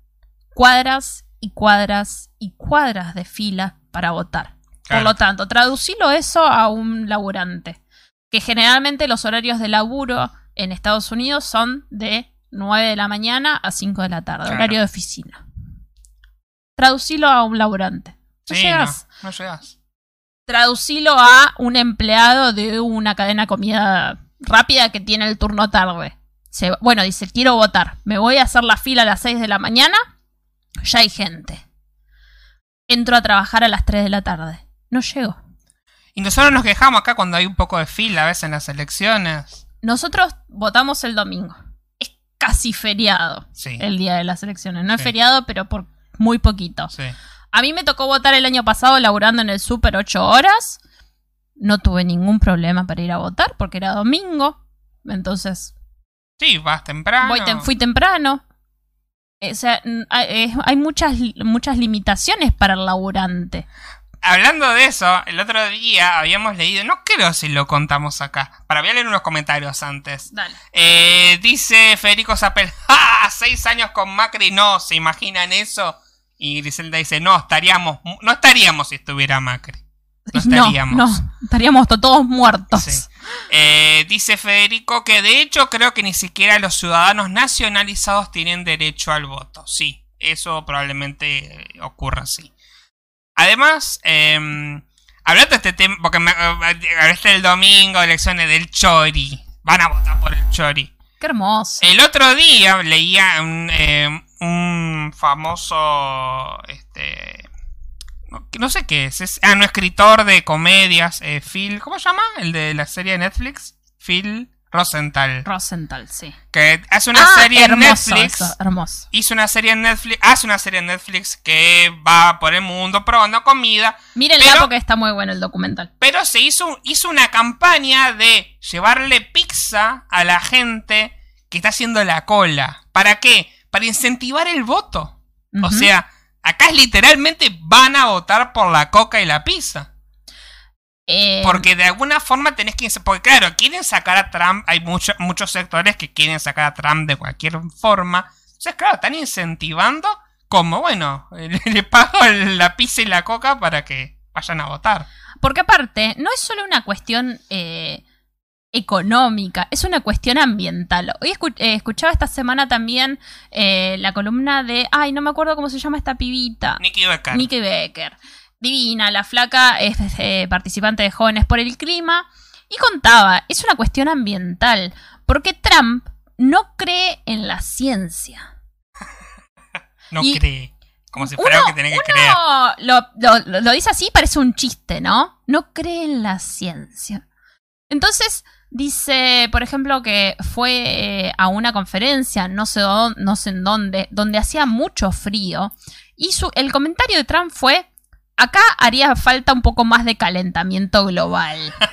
cuadras y cuadras y cuadras de fila para votar. Por lo tanto, traducilo eso a un laburante. Que generalmente los horarios de laburo en Estados Unidos son de 9 de la mañana a 5 de la tarde, Claro. horario de oficina. Traducilo a un laburante. No Sí, llegas. no, no llegas. Traducilo a un empleado de una cadena de comida rápida que tiene el turno tarde. Se- bueno, dice, quiero votar. Me voy a hacer la fila a las 6 de la mañana. Ya hay gente. Entro a trabajar a las 3 de la tarde. No llego. Y nosotros nos quejamos acá cuando hay un poco de fila a veces en las elecciones. Nosotros votamos el domingo. Es casi feriado Sí. el día de las elecciones. No es feriado, pero por muy poquito. Sí. A mí me tocó votar el año pasado laburando en el súper 8 horas. No tuve ningún problema para ir a votar porque era domingo. Entonces, Sí, vas temprano. voy fui temprano. O sea, hay muchas, muchas limitaciones para el laburante. Hablando de eso, el otro día habíamos leído, no creo si lo contamos acá. Para voy a leer unos comentarios antes. Dale. Eh, dice Federico Zapel, ¡ja! Seis años con Macri, no, ¿se imaginan eso? Y Griselda dice, no, estaríamos, no estaríamos si estuviera Macri. No No, estaríamos. no, estaríamos to- todos muertos. Sí. Eh, dice Federico que de hecho creo que ni siquiera los ciudadanos nacionalizados tienen derecho al voto. Sí, eso probablemente eh, ocurra así. Además, eh, hablando de este tema, porque me, eh, hablaste del domingo, elecciones del Chori. Van a votar por el Chori. Qué hermoso. El otro día leía un, eh, un famoso, este, no, no sé qué es, es ah, un escritor de comedias, eh, Phil, ¿cómo se llama? El de la serie de Netflix, Phil Rosenthal, Rosenthal, sí. que hace una Ah, serie en Netflix, eso, hermoso. hizo una serie en Netflix, hace una serie en Netflix que va por el mundo probando comida, Mírenla Pero- porque está muy bueno el documental. pero se hizo, hizo una campaña de llevarle pizza a la gente que está haciendo la cola. ¿Para qué? Para incentivar el voto. O sea, acá es literalmente van a votar por la coca y la pizza. Eh, Porque de alguna forma tenés que... Porque claro, quieren sacar a Trump, hay mucho- muchos sectores que quieren sacar a Trump de cualquier forma. Entonces, claro, están incentivando como, bueno, le pago la pizza y la coca para que vayan a votar. Porque aparte, no es solo una cuestión eh, económica, es una cuestión ambiental. Hoy escu- eh, escuchaba esta semana también eh, la columna de, ay, no me acuerdo cómo se llama esta pibita. Nicky Becker. Nikki Becker. Divina, la flaca es eh, participante de Jóvenes por el Clima. Y contaba, es una cuestión ambiental. Porque Trump no cree en la ciencia. No Y cree. Como si fuera que tenés que creer. lo- lo- lo dice así, parece un chiste, ¿no? No cree en la ciencia. Entonces, dice, por ejemplo, que fue eh, a una conferencia, no sé, dó- no sé en dónde, donde hacía mucho frío. Y su, el comentario de Trump fue, acá haría falta un poco más de calentamiento global.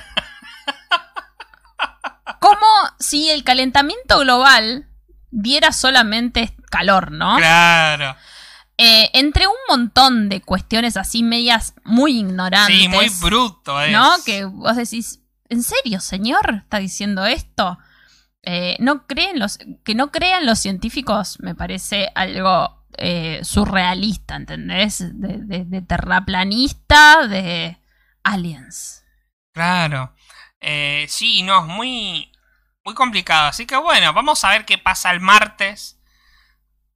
Como si el calentamiento global diera solamente calor, ¿no? Claro. Eh, entre un montón de cuestiones así medias muy ignorantes. Sí, muy bruto es. ¿No? Que vos decís, ¿en serio, señor? ¿Está diciendo esto? Eh, no creen los, que no crean los científicos me parece algo eh, surrealista, ¿entendés? De, de- de terraplanista, de aliens. Claro. Eh, sí, no, es muy, muy complicado. Así que bueno, vamos a ver qué pasa el martes.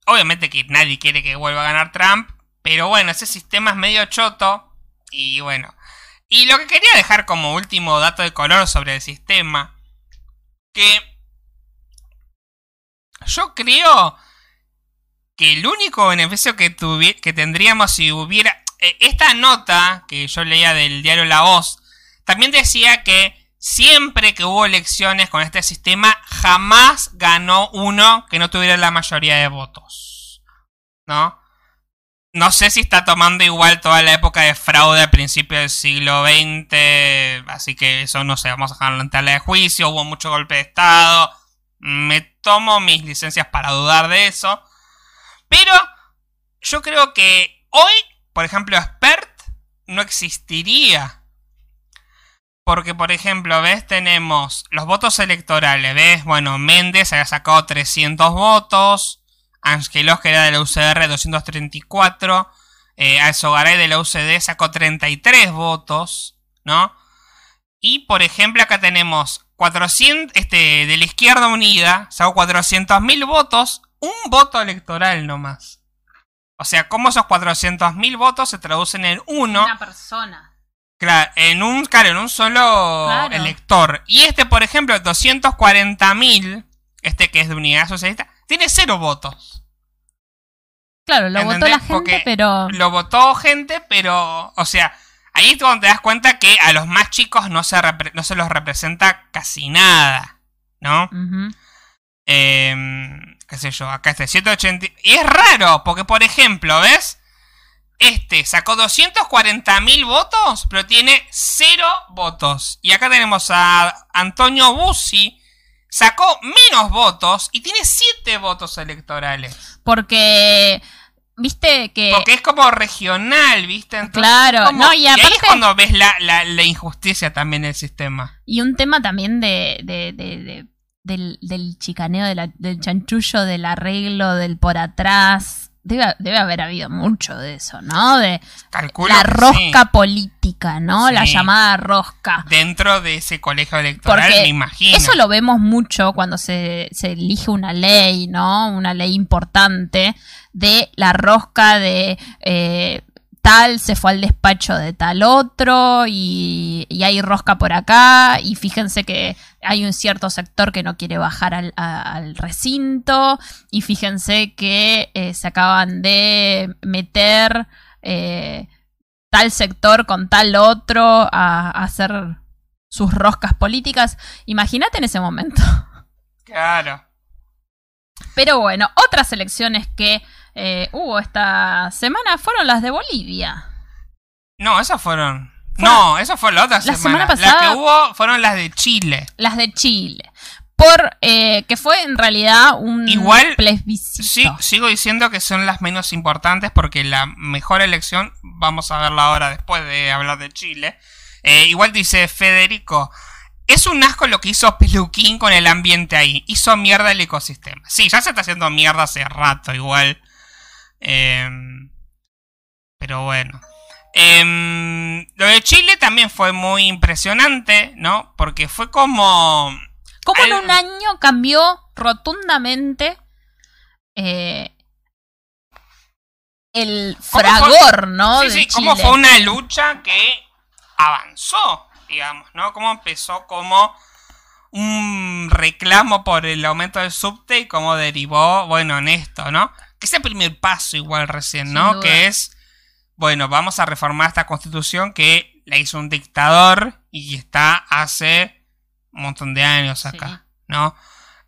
Obviamente que nadie quiere que vuelva a ganar Trump. Pero bueno, ese sistema es medio choto. Y bueno. Y lo que quería dejar como último dato de color sobre el sistema. Que yo creo que el único beneficio que, que tendríamos si hubiera... eh, esta nota que yo leía del diario La Voz también decía que siempre que hubo elecciones con este sistema, jamás ganó uno que no tuviera la mayoría de votos. ¿No? No sé si está tomando igual toda la época de fraude al principio del siglo XX, así que eso no sé, vamos a dejarlo en tela de juicio, hubo mucho golpe de Estado, me tomo mis licencias para dudar de eso, pero yo creo que hoy, por ejemplo, Expert no existiría. Porque, por ejemplo, ves, tenemos los votos electorales, ves, bueno, Méndez había sacado 300 votos, Angelos, que era de la UCR, 234. Eh, Alzogaray de la UCD sacó 33 votos, ¿no? Y por ejemplo, acá tenemos 400, este, de la izquierda unida, sacó 400.000 votos, un voto electoral nomás. O sea, cómo esos 400.000 votos se traducen en uno. Una persona. Claro, en un, claro, en un solo Claro. elector. Y este, por ejemplo, 240.000, este que es de Unidad Socialista, tiene cero votos. Claro, lo votó la gente, Porque pero. Lo votó gente, pero, o sea, ahí es donde te das cuenta que a los más chicos no se, no se los representa casi nada, ¿no? Eh, qué sé yo, acá este 180. Y es raro, porque por ejemplo, ¿ves? Este sacó 240.000 votos, pero tiene 0 votos. Y acá tenemos a Antonio Bussi, sacó menos votos y tiene 7 votos electorales. Porque. Viste que. Porque es como regional, ¿viste? Entonces, Claro, como- no, y ahí aparte- es cuando ves la, la- la injusticia también del sistema. Y un tema también de, de- de- de- del, del chicaneo, la- del chanchullo, del arreglo, del por atrás. Debe, debe haber habido mucho de eso, ¿no? De Calculo la rosca sí. política, ¿no? La llamada rosca. Dentro de ese colegio electoral, Porque me imagino. Eso lo vemos mucho cuando se, se elige una ley, ¿no? Una ley importante de la rosca de eh, tal se fue al despacho de tal otro y, y hay rosca por acá y fíjense que hay un cierto sector que no quiere bajar al, a- al recinto y fíjense que eh, se acaban de meter eh, tal sector con tal otro a, a hacer sus roscas políticas. Imagínate en ese momento. Claro. Pero bueno, otras elecciones que eh, hubo esta semana fueron las de Bolivia. No, esas fueron. Fue- No, esa fue la otra La semana. Las que hubo fueron las de Chile. Las de Chile. Por eh, que fue en realidad un Igual, plebiscito. Sí, sigo diciendo que son las menos importantes porque la mejor elección, vamos a verla ahora después de hablar de Chile. Eh, igual dice Federico, es un asco lo que hizo Peluquín con el ambiente ahí. Hizo mierda el ecosistema. Sí, ya se está haciendo mierda hace rato igual. Em, pero bueno. Em, lo de Chile también fue muy impresionante, ¿no? Porque fue como... Como en un año cambió rotundamente eh, el ¿Cómo fragor, ¿no? Sí, sí, cómo fue una lucha que avanzó, digamos, ¿no? Cómo empezó como un reclamo por el aumento del subte y cómo derivó, bueno, en esto, ¿no? Que es el primer paso igual recién, ¿no? Que es, bueno, vamos a reformar esta constitución que la hizo un dictador y está hace un montón de años acá, Sí. ¿no?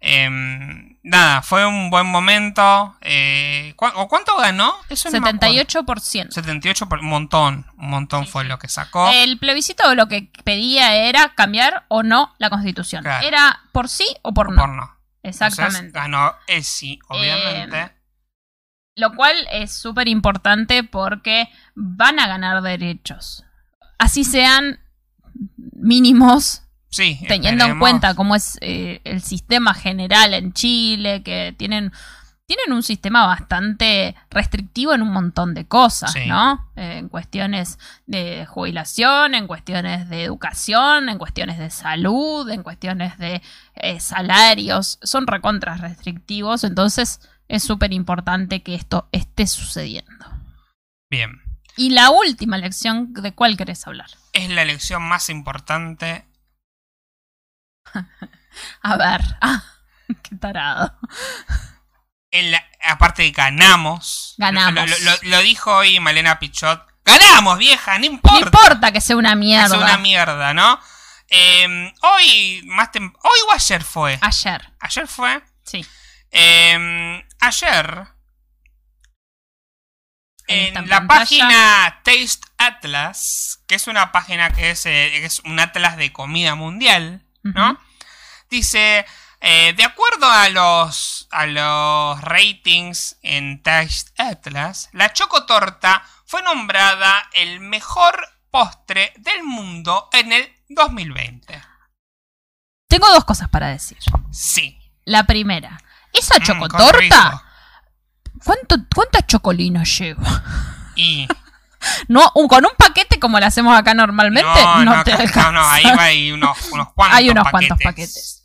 Em, nada, fue un buen momento. Eh, ¿cu- o ¿Cuánto ganó? Eso no me acuerdo. 78%. 78 por un montón, un montón Sí, fue lo que sacó. El plebiscito lo que pedía era cambiar o no la constitución. Claro. Era por sí o por no. por no. Exactamente. Entonces, ganó el sí, obviamente. Lo cual es súper importante porque van a ganar derechos. Así sean mínimos, sí, teniendo en cuenta cómo es eh, el sistema general en Chile, que tienen, tienen un sistema bastante restrictivo en un montón de cosas, Sí. ¿no? Eh, en cuestiones de jubilación, en cuestiones de educación, en cuestiones de salud, en cuestiones de eh, salarios. Son recontras restrictivos, entonces es súper importante que esto esté sucediendo. Bien. Y la última elección, ¿de cuál querés hablar? Es la elección más importante. A ver. Ah, qué tarado. En la- aparte de ganamos. Ganamos. Lo, lo- lo dijo hoy Malena Pichot. ¡Ganamos, vieja! ¡No importa! No importa que sea una mierda. una mierda, ¿no? Eh, hoy, más hoy o ayer fue. Ayer, Ayer fue. sí. Eh, ayer, en la pantalla. página Taste Atlas, que es una página que es, eh, es un atlas de comida mundial, ¿no? Dice, eh, de acuerdo a los, a los ratings en Taste Atlas, la chocotorta fue nombrada el mejor postre del mundo en el 2020. Tengo dos cosas para decir. Sí. La primera, esa Mm, chocotorta rico. ¿Cuánto, ¿Cuántas chocolinas llevo? Y. No, un- con un paquete como lo hacemos acá normalmente, no, no, te acá- alcanza. no, no, ahí va hay unos, unos cuantos Hay unos paquetes. cuantos paquetes.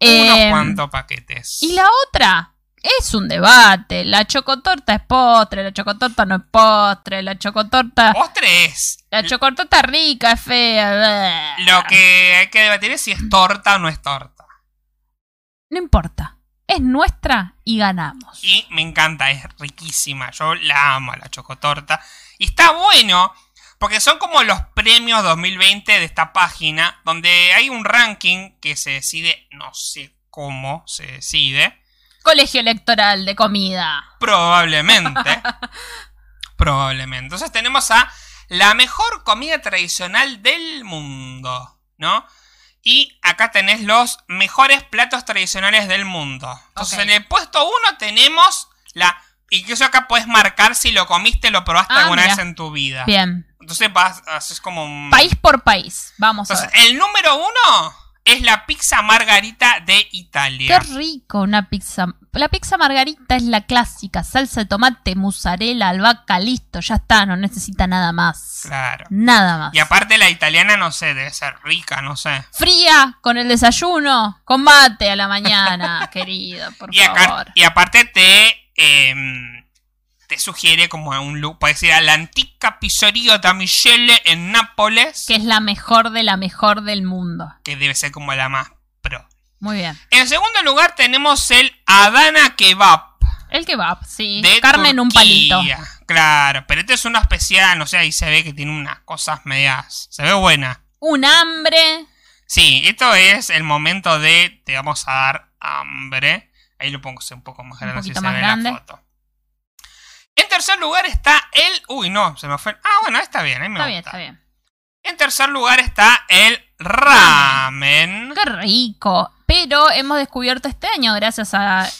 Unos Eh, cuantos paquetes. Y la otra es un debate. La chocotorta es postre, la chocotorta no es postre, la chocotorta. Postre es. La chocotorta rica, es fea. Lo que hay que debatir es si es torta o no es torta. No importa. Es nuestra y ganamos. Y me encanta, es riquísima. Yo la amo, la chocotorta. Y está bueno, porque son como los premios 2020 de esta página, donde hay un ranking que se decide, no sé cómo se decide. Colegio electoral de comida. Probablemente. probablemente. Entonces tenemos a la mejor comida tradicional del mundo, ¿no? Y acá tenés los mejores platos tradicionales del mundo. Entonces en el puesto 1 tenemos la... Incluso acá puedes marcar si lo comiste, lo probaste Ah, alguna mira. vez en tu vida. Bien. Entonces vas, haces como un... País por país. Vamos a Entonces, ver. el número uno es la pizza margarita de Qué Italia. rico una pizza. La pizza margarita es la clásica. Salsa de tomate, mozzarella, albahaca, listo. Ya está, no necesita nada más. Claro. Nada más. Y aparte la italiana, no sé, debe ser rica, no sé. Fría, con el desayuno, con mate a la mañana, querido, por Y, favor. y aparte te, te sugiere como un look, puedes ir a la antica pizzeria da Michele en Nápoles, Que es la mejor de la mejor del mundo. que debe ser como la más pro. Muy bien. En segundo lugar tenemos el Adana Kebab. El kebab, sí. De Carne en un palito. Turquía. Claro, pero este es uno especial, no sé, ahí se ve que tiene unas cosas medias. Se ve buena. Un hambre. Sí, esto es el momento de te vamos a dar hambre. Ahí lo pongo un poco más Un grande si se más la foto. En tercer lugar está el. Uy, no, se me fue. Ah, bueno, está bien, ahí me Está bien, está bien. En tercer lugar está el ramen. Qué rico. Pero hemos descubierto este año, gracias a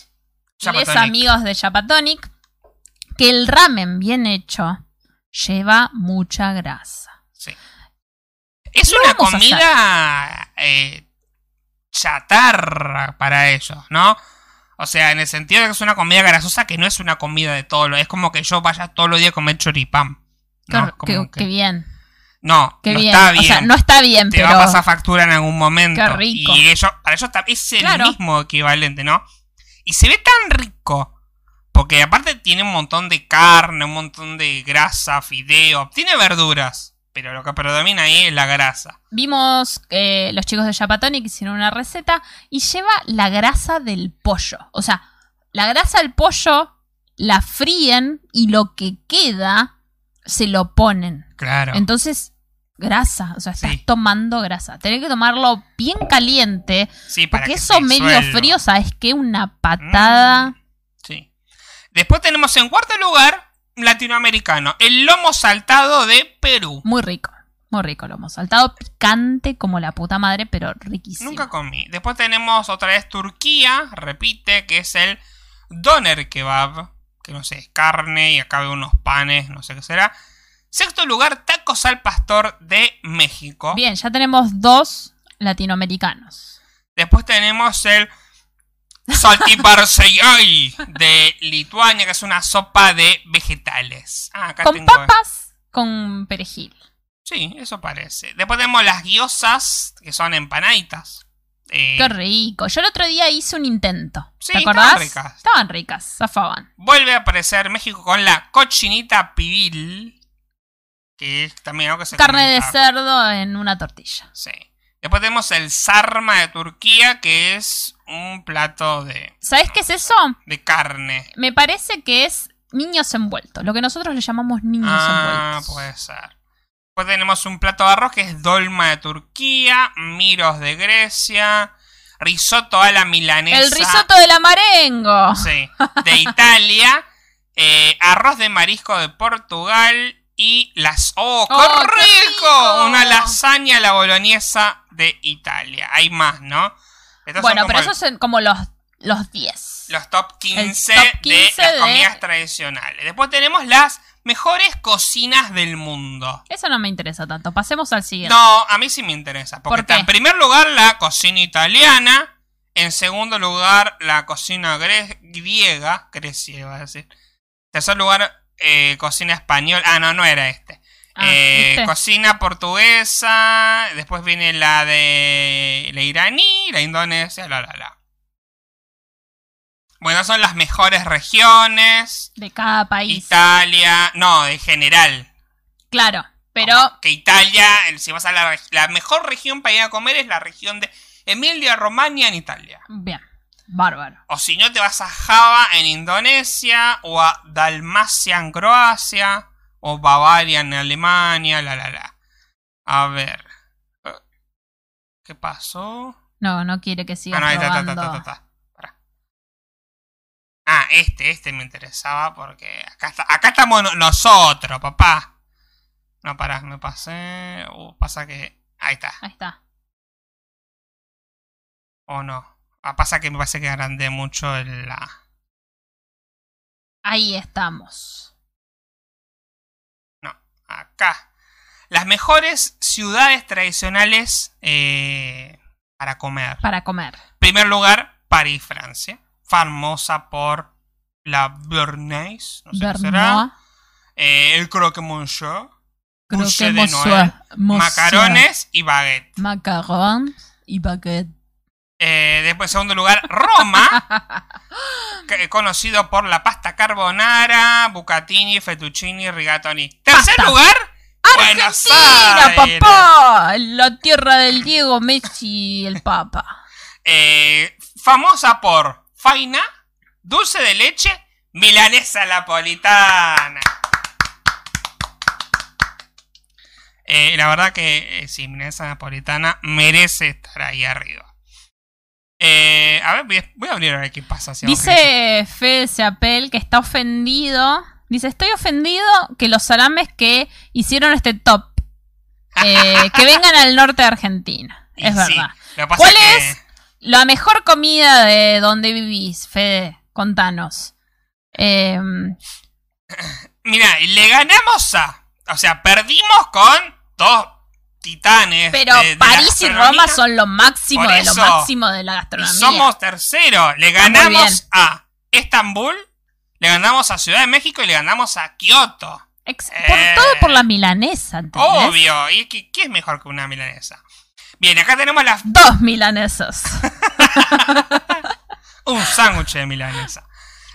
los amigos de Japatonic, que el ramen bien hecho lleva mucha grasa. Sí. Es una comida eh, chatarra para ellos, ¿no? O sea, en el sentido de que es una comida grasosa que no es una comida de todo lo. Es como que yo vaya todos los días a comer choripán. ¿no? Como que- qué bien. No, Qué no bien. está bien. O sea, no está bien, te pero. va a pasar factura en algún momento. Qué rico. Y ellos, para ellos es el Claro. mismo equivalente, ¿no? Y se ve tan rico. Porque aparte tiene un montón de carne, un montón de grasa, fideo. Tiene verduras. Pero lo que predomina ahí es la grasa. Vimos que los chicos de Japatonic hicieron una receta y lleva la grasa del pollo. O sea, la grasa del pollo la fríen y lo que queda se lo ponen. Claro. Entonces, grasa. O sea, estás Sí. tomando grasa. Tenés que tomarlo bien caliente. sí, para Porque que eso medio disuelva. frío, ¿sabes qué? Una patada. Mm, Sí. Después tenemos en cuarto lugar latinoamericano, el lomo saltado de Perú. Muy rico. Muy rico lo hemos saltado. Picante como la puta madre, pero riquísimo. Nunca comí. Después tenemos otra vez Turquía, repite, que es el doner kebab, que no sé, es carne y acá veo unos panes, no sé qué será. Sexto lugar, tacos al pastor de México. Bien, ya tenemos dos latinoamericanos. Después tenemos el saltiparseyai de Lituania, que es una sopa de vegetales. Ah, acá Con tengo- papas, con perejil. Sí, eso parece. Después tenemos las guiosas, que son empanaditas. Eh, Qué rico. Yo el otro día hice un intento. Sí, ¿Te estaban acordás? ricas. Estaban ricas, zafaban. Vuelve a aparecer México con la cochinita pibil. Que es también algo que se Carne de cerdo en una tortilla. Sí. Después tenemos el sarma de Turquía, que es un plato de, ¿Sabes qué es eso? de carne. Me parece que es niños envueltos. Lo que nosotros le llamamos niños Ah, envueltos. puede ser. Después tenemos un plato de arroz que es dolma de Turquía, miros de Grecia, risotto a la milanesa. El risotto de la marengo. Sí, de Italia, eh, arroz de marisco de Portugal y las... ¡Oh, ¡Oh, qué rico! rico! Una lasaña a la boloñesa de Italia. Hay más, ¿no? Estos Bueno, pero esos son como los, los 10. los top 15, top 15 de las de- comidas tradicionales. Después tenemos las mejores cocinas del mundo. Eso no me interesa tanto. Pasemos al siguiente. No, a mí sí me interesa. Porque ¿Por está en primer lugar la cocina italiana. En segundo lugar la cocina griega. Grecia iba a decir. Tercer lugar, eh, cocina española. Ah, no, no era este. Ah, Eh, cocina portuguesa. Después viene la de la iraní, la indonesia, la la la. Bueno, son las mejores regiones. De cada país. Italia, no, en general. Claro, pero Como que Italia, si vas a la, la mejor región para ir a comer es la región de Emilia Romagna en Italia. bien, bárbaro. O si no, te vas a Java en Indonesia, o a Dalmacia en Croacia, o Bavaria en Alemania, la la la. A ver. Eh, ¿Qué pasó? No, no quiere que siga Ah, no, ahí está, está, está. Ah, este, este me interesaba porque acá, está, acá estamos no- nosotros, papá. No, pará, me pasé. Uh, pasa que. Ahí está. Ahí está. O no. Ah, pasa que me parece que agrandé mucho el, la. Ahí estamos. Acá. Las mejores ciudades tradicionales eh, para comer. Para comer. primer lugar, París, Francia. Famosa por la Bernays. No sé qué será. Eh, el croque monsieur. Creo Boucher que de monsieur. Noël. Macarones y baguette. Macaron y baguette. Eh, después, en segundo lugar, Roma. que- conocido por la pasta carbonara, bucatini, fettuccini, rigatoni. Tercer Pasta. lugar, Argentina, papá. La tierra del Diego Messi, el papa. Eh, famosa por faina, dulce de leche, milanesa napolitana. Eh, la verdad que eh, sí, milanesa napolitana merece estar ahí arriba. Eh, a ver, voy a, voy a abrir a ver qué pasa. si Dice Fede Seapel que está ofendido. Dice, estoy ofendido que los salames que hicieron este top, eh, que vengan al norte de Argentina. Y Es sí, verdad. ¿Cuál que- es? La mejor comida de donde vivís, Fede, contanos. Eh, Mira, le ganamos a. O sea, perdimos con dos titanes. pero de- de la París y. Roma son lo máximo Por de lo máximo de la Y gastronomía. somos tercero. Le ganamos a Estambul, le ganamos a Ciudad de México y le ganamos a Kioto. Ex- por Eh. todo por la milanesa, ¿entendés? Obvio. ¿Y qué, qué es mejor que una milanesa? Bien, acá tenemos las, Dos milanesas. un sándwich de milanesa.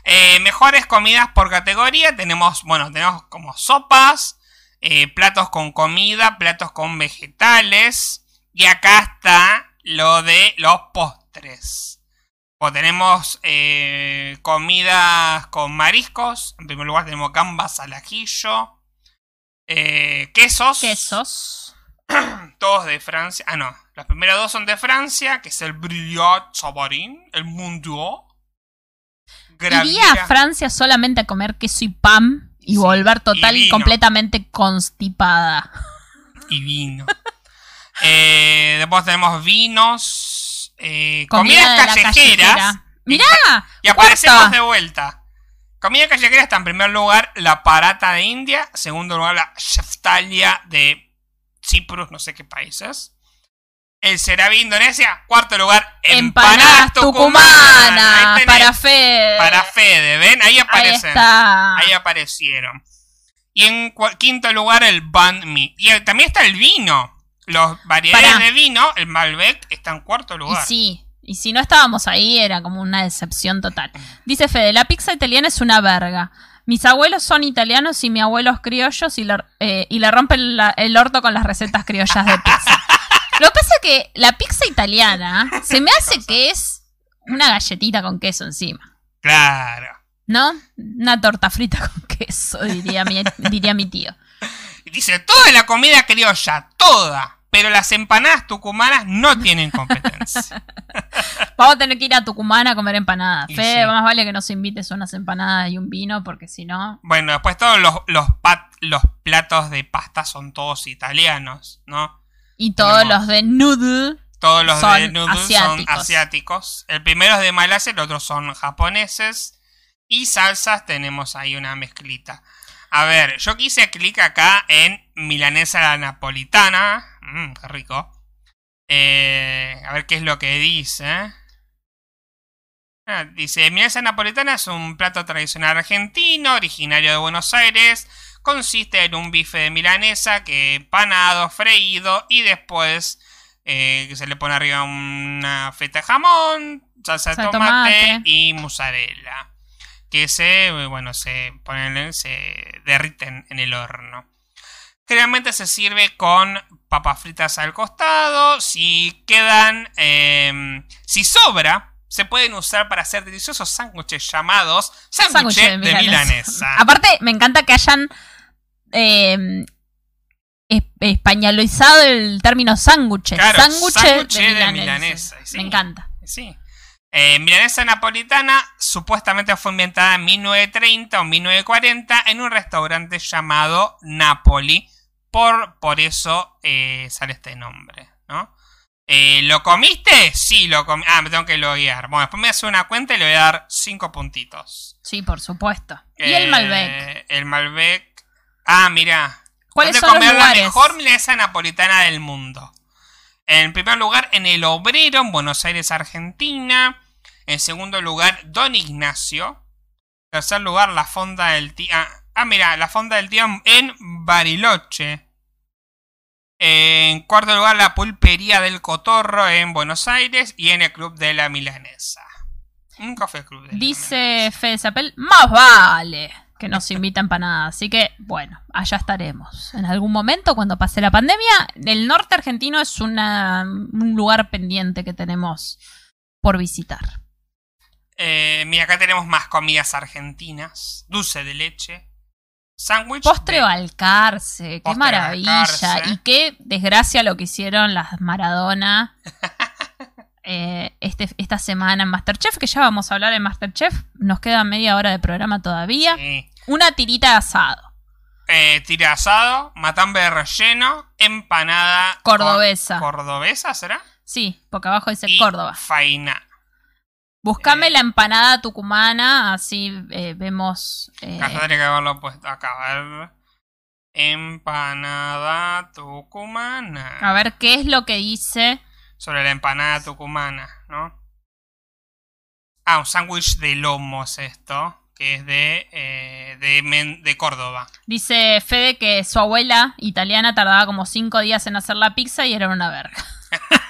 Eh, mejores comidas por categoría. Tenemos, bueno, tenemos como sopas, eh, platos con comida, platos con vegetales. Y acá está lo de los postres. O tenemos eh, comidas con mariscos. En primer lugar tenemos gambas al ajillo. eh, quesos. Quesos. Todos de Francia. Ah, no. Los primeros dos son de Francia, que es el Brillat Savarin, el Munduo. Iría a Francia solamente a comer queso y pan y Sí, volver total y y, completamente constipada. y vino. Eh, después tenemos vinos, eh, Comida comidas callejeras. callejera. Mirá, Y aparecemos cuarta. de vuelta. Comida callejera está en primer lugar la parata de India, segundo lugar la shaftalia de Cyprus, no sé qué países. El Serabi Indonesia, cuarto luar empanadas, empanadas tucumanas. tucumanas Ahí tenés. para Fede. Para Fede, ¿ven? Ahí Ahí aparecen. está. Ahí aparecieron. Y en quinto lugar el banh mi. Y el- también está el vino. Los variedades Pará. de vino, el Malbec, está en cuarto Y lugar. sí, y si no estábamos ahí era como una decepción total. Dice Fede, la pizza italiana es una verga. Mis abuelos son italianos y mi abuelo es criollos y le, eh, y le rompen la- el orto con las recetas criollas de pizza. Lo que pasa es que la pizza italiana se me hace que es una galletita con queso encima. Claro. ¿No? Una torta frita con queso, diría mi, diría mi tío. Dice, toda la comida criolla, toda. Pero las empanadas tucumanas no tienen competencia. Vamos a tener que ir a Tucumán a comer empanadas. Y Fede, sí. más vale que nos invites unas empanadas y un vino, porque si no. bueno, después todos los, los, pat- los platos de pasta son todos italianos, ¿no? Y todos los de noodle. Todos los de Son noodles asiáticos. son asiáticos. El primero es de Malasia, el otro son japoneses. Y salsas tenemos ahí una mezclita. A ver, yo quise clic acá en milanesa la napolitana. Mmm, qué rico. Eh, a ver qué es lo que dice. Ah, dice, milanesa napolitana es un plato tradicional argentino, originario de Buenos Aires. Consiste en un bife de milanesa que panado, freído y después eh, se le pone arriba una feta de jamón, salsa de tomate, tomate. y mozzarella. Que se, bueno, se ponen, se derriten en el horno. Generalmente se sirve con papas fritas al costado. Si quedan, eh, si sobra, se pueden usar para hacer deliciosos sándwiches llamados sándwiches Sándwich de, milanesa. Aparte, me encanta que hayan eh, es- españolizado el término sándwich. Claro, de, de milanesa. sí. Me encanta. Sí. Eh, milanesa napolitana supuestamente fue inventada en 1930 o 1940 en un restaurante llamado Napoli. Por, por eso eh, sale este nombre, ¿no? Eh, ¿Lo comiste? Sí, lo comí. Ah, me tengo que loguear. Bueno, después me hace una cuenta y le voy a dar 5 puntitos. Sí, por supuesto. y el Malbec. El Malbec. Ah, mira. ¿Cuáles ¿Dónde son los comer lugares? la mejor milanesa napolitana del mundo? En primer lugar, en El Obrero, en Buenos Aires, Argentina. En segundo lugar, Don Ignacio. En tercer lugar, la Fonda del Tío. Ah, ah, mira, la Fonda del Tío en Bariloche. En cuarto lugar, la Pulpería del Cotorro en Buenos Aires. Y en el Club de la Milanesa. Nunca fue el Club de Dice Fede Zapel, más vale que nos invitan para nada. Así que, bueno, allá estaremos. En algún momento, cuando pase la pandemia, el norte argentino es una- un lugar pendiente que tenemos por visitar. Eh, mira, acá tenemos más comidas argentinas. Dulce de leche. Sándwich. Postre de- o alcarce, qué maravilla. alcarce. Y qué desgracia lo que hicieron las Maradona eh, este, esta semana en Masterchef, que ya vamos a hablar en Masterchef. Nos queda media hora de programa todavía. Sí. Una tirita de asado. Eh, tira asado, matambre de relleno, empanada. Cordobesa. cor- ¿Cordobesa será? Sí, porque abajo dice Y Córdoba. Faina. Buscame eh. la empanada tucumana, así eh, vemos. eh, Acá tendría que haberlo puesto acá. A ver. Empanada tucumana. a ver qué es lo que dice. Sobre la empanada tucumana, ¿no? Ah, un sándwich de lomo es esto. Que es de, eh, de, Men- de Córdoba. Dice Fede que su abuela italiana tardaba como cinco días en hacer la pizza y era una verga.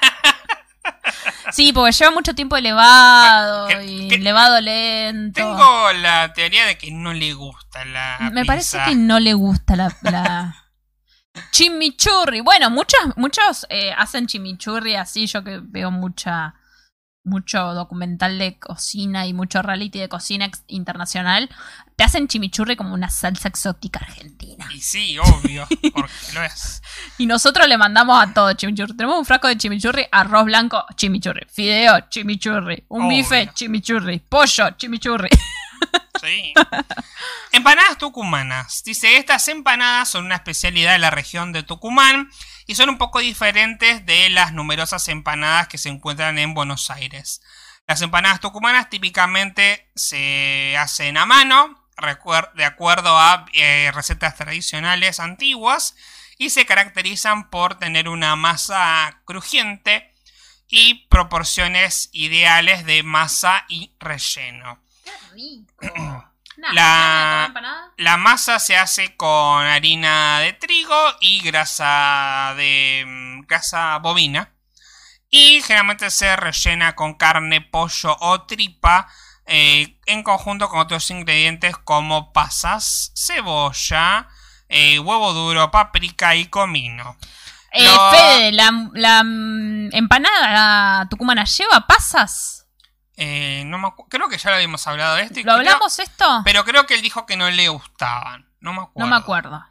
Sí, porque lleva mucho tiempo elevado ¿Qué- y qué- elevado lento. Tengo la teoría de que no le gusta la Me parece que no le gusta la, la... chimichurri. Bueno, muchos, muchos eh, hacen chimichurri así. Yo que veo mucha mucho documental de cocina y mucho reality de cocina internacional. Te hacen chimichurri como una salsa exótica argentina. Y sí, obvio, porque lo es. Y nosotros le mandamos a todo chimichurri. Tenemos un frasco de chimichurri, arroz blanco, chimichurri, fideo, chimichurri, un Obvio. bife, chimichurri, pollo, chimichurri. Sí. Empanadas tucumanas. Dice, estas empanadas son una especialidad de la región de Tucumán y son un poco diferentes de las numerosas empanadas que se encuentran en Buenos Aires. Las empanadas tucumanas típicamente se hacen a mano, de acuerdo a eh, recetas tradicionales antiguas, y se caracterizan por tener una masa crujiente y proporciones ideales de masa y relleno. Qué rico. La- La masa se hace con harina de trigo y grasa de mm, grasa bovina. Y generalmente se rellena con carne, pollo o tripa. eh, en conjunto con otros ingredientes como pasas, cebolla, eh, huevo duro, paprika y comino. Eh, Lo- Fede, la, la, mm, empanada tucumana lleva pasas. Eh, no me creo que ya lo habíamos hablado de esto. ¿Lo creo- hablamos esto? pero creo que él dijo que no le gustaban. No me acuerdo. no me acuerdo.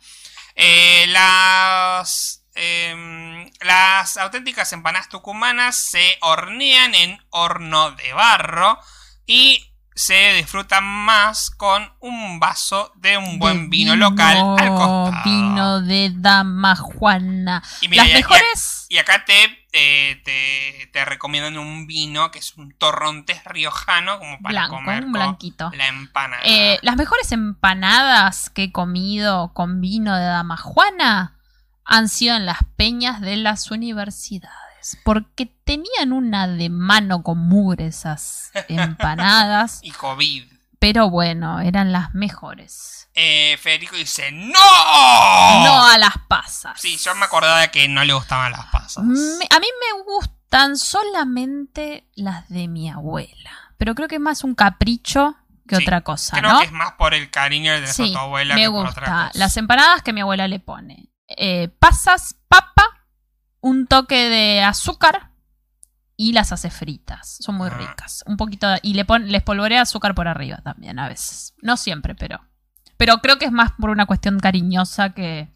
Eh, las, em, las auténticas empanadas tucumanas se hornean en horno de barro y se disfrutan más con un vaso de un buen De vino, local al costado. Vino de Dama Juana. Y mira, Las y- mejores. Y acá te, te, te recomiendan un vino que es un torrontés riojano como para Blanco, comer un blanquito. la empanada. Eh, las mejores empanadas que he comido con vino de Dama Juana han sido en las peñas de las universidades. Porque tenían una de mano con mugre esas empanadas. Y COVID. Pero bueno, eran las mejores. Eh, Federico dice, ¡No! No a las pasas. Sí, yo me acordaba de que no le gustaban las pasas. Me- a mí me gustan solamente las de mi abuela. Pero creo que es más un capricho que Sí, otra cosa, Creo ¿no? que es más por el cariño de Sí, tu abuela me que por otra gusta. cosa. Las empanadas que mi abuela le pone. Eh, pasas, papa, un toque de azúcar y las hace fritas. Son muy Ah. ricas. Un poquito de- y le pon, les polvorea azúcar por arriba también a veces. No siempre, pero pero creo que es más por una cuestión cariñosa que,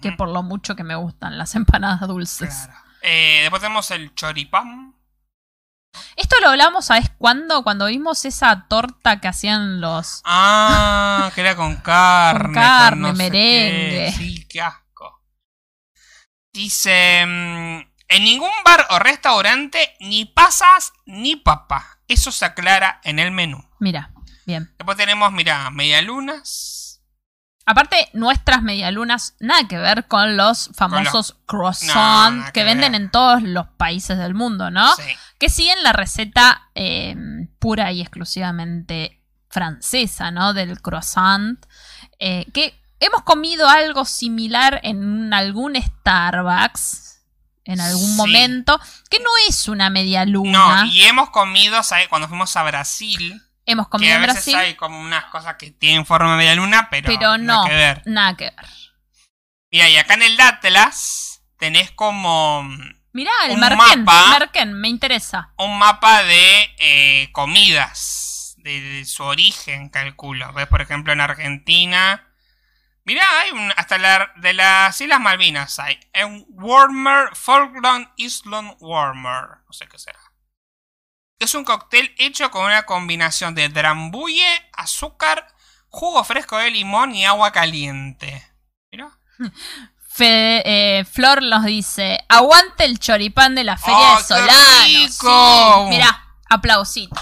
que por lo mucho que me gustan las empanadas dulces. claro. Eh, después tenemos el choripán. Esto lo hablamos, ¿sabes cuándo? Cuando vimos esa torta que hacían los... Ah, que era con carne. carne, no sé merengue. qué. Sí, qué asco. Dice, mm, en ningún bar o restaurante ni pasas ni papa. Eso se aclara en el menú. Mira, bien. Después tenemos, mira, medialunas. Aparte, nuestras medialunas, nada que ver con los famosos croissants No, que que venden en todos los países del mundo, ¿no? Sí. Que siguen la receta eh, pura y exclusivamente francesa, ¿no? Del croissant. eh, que hemos comido algo similar en algún Starbucks en algún Sí. momento, que no es una media No, luna. y hemos comido, ¿sabes? Cuando fuimos a Brasil, Hemos que comido a en veces Brasil, hay como unas cosas que tienen forma de media luna, pero, pero no, nada que ver. nada que ver. Mira, y acá en el Atlas tenés como Mirá, el Un Merken, mapa. Merken, me interesa. un mapa de eh, comidas, de, de su origen, calculo. ¿Ves? Por ejemplo, en Argentina. Mirá, hay un, hasta la, de las Islas Malvinas hay. Un Warmer, Falkland Island Warmer. No sé qué será. Es un cóctel hecho con una combinación de drambuye, azúcar, jugo fresco de limón y agua caliente. Mirá. Eh, Flor nos dice, aguante el choripán de la feria ¡Oh, de Solano. rico! Sí, mirá, aplausito.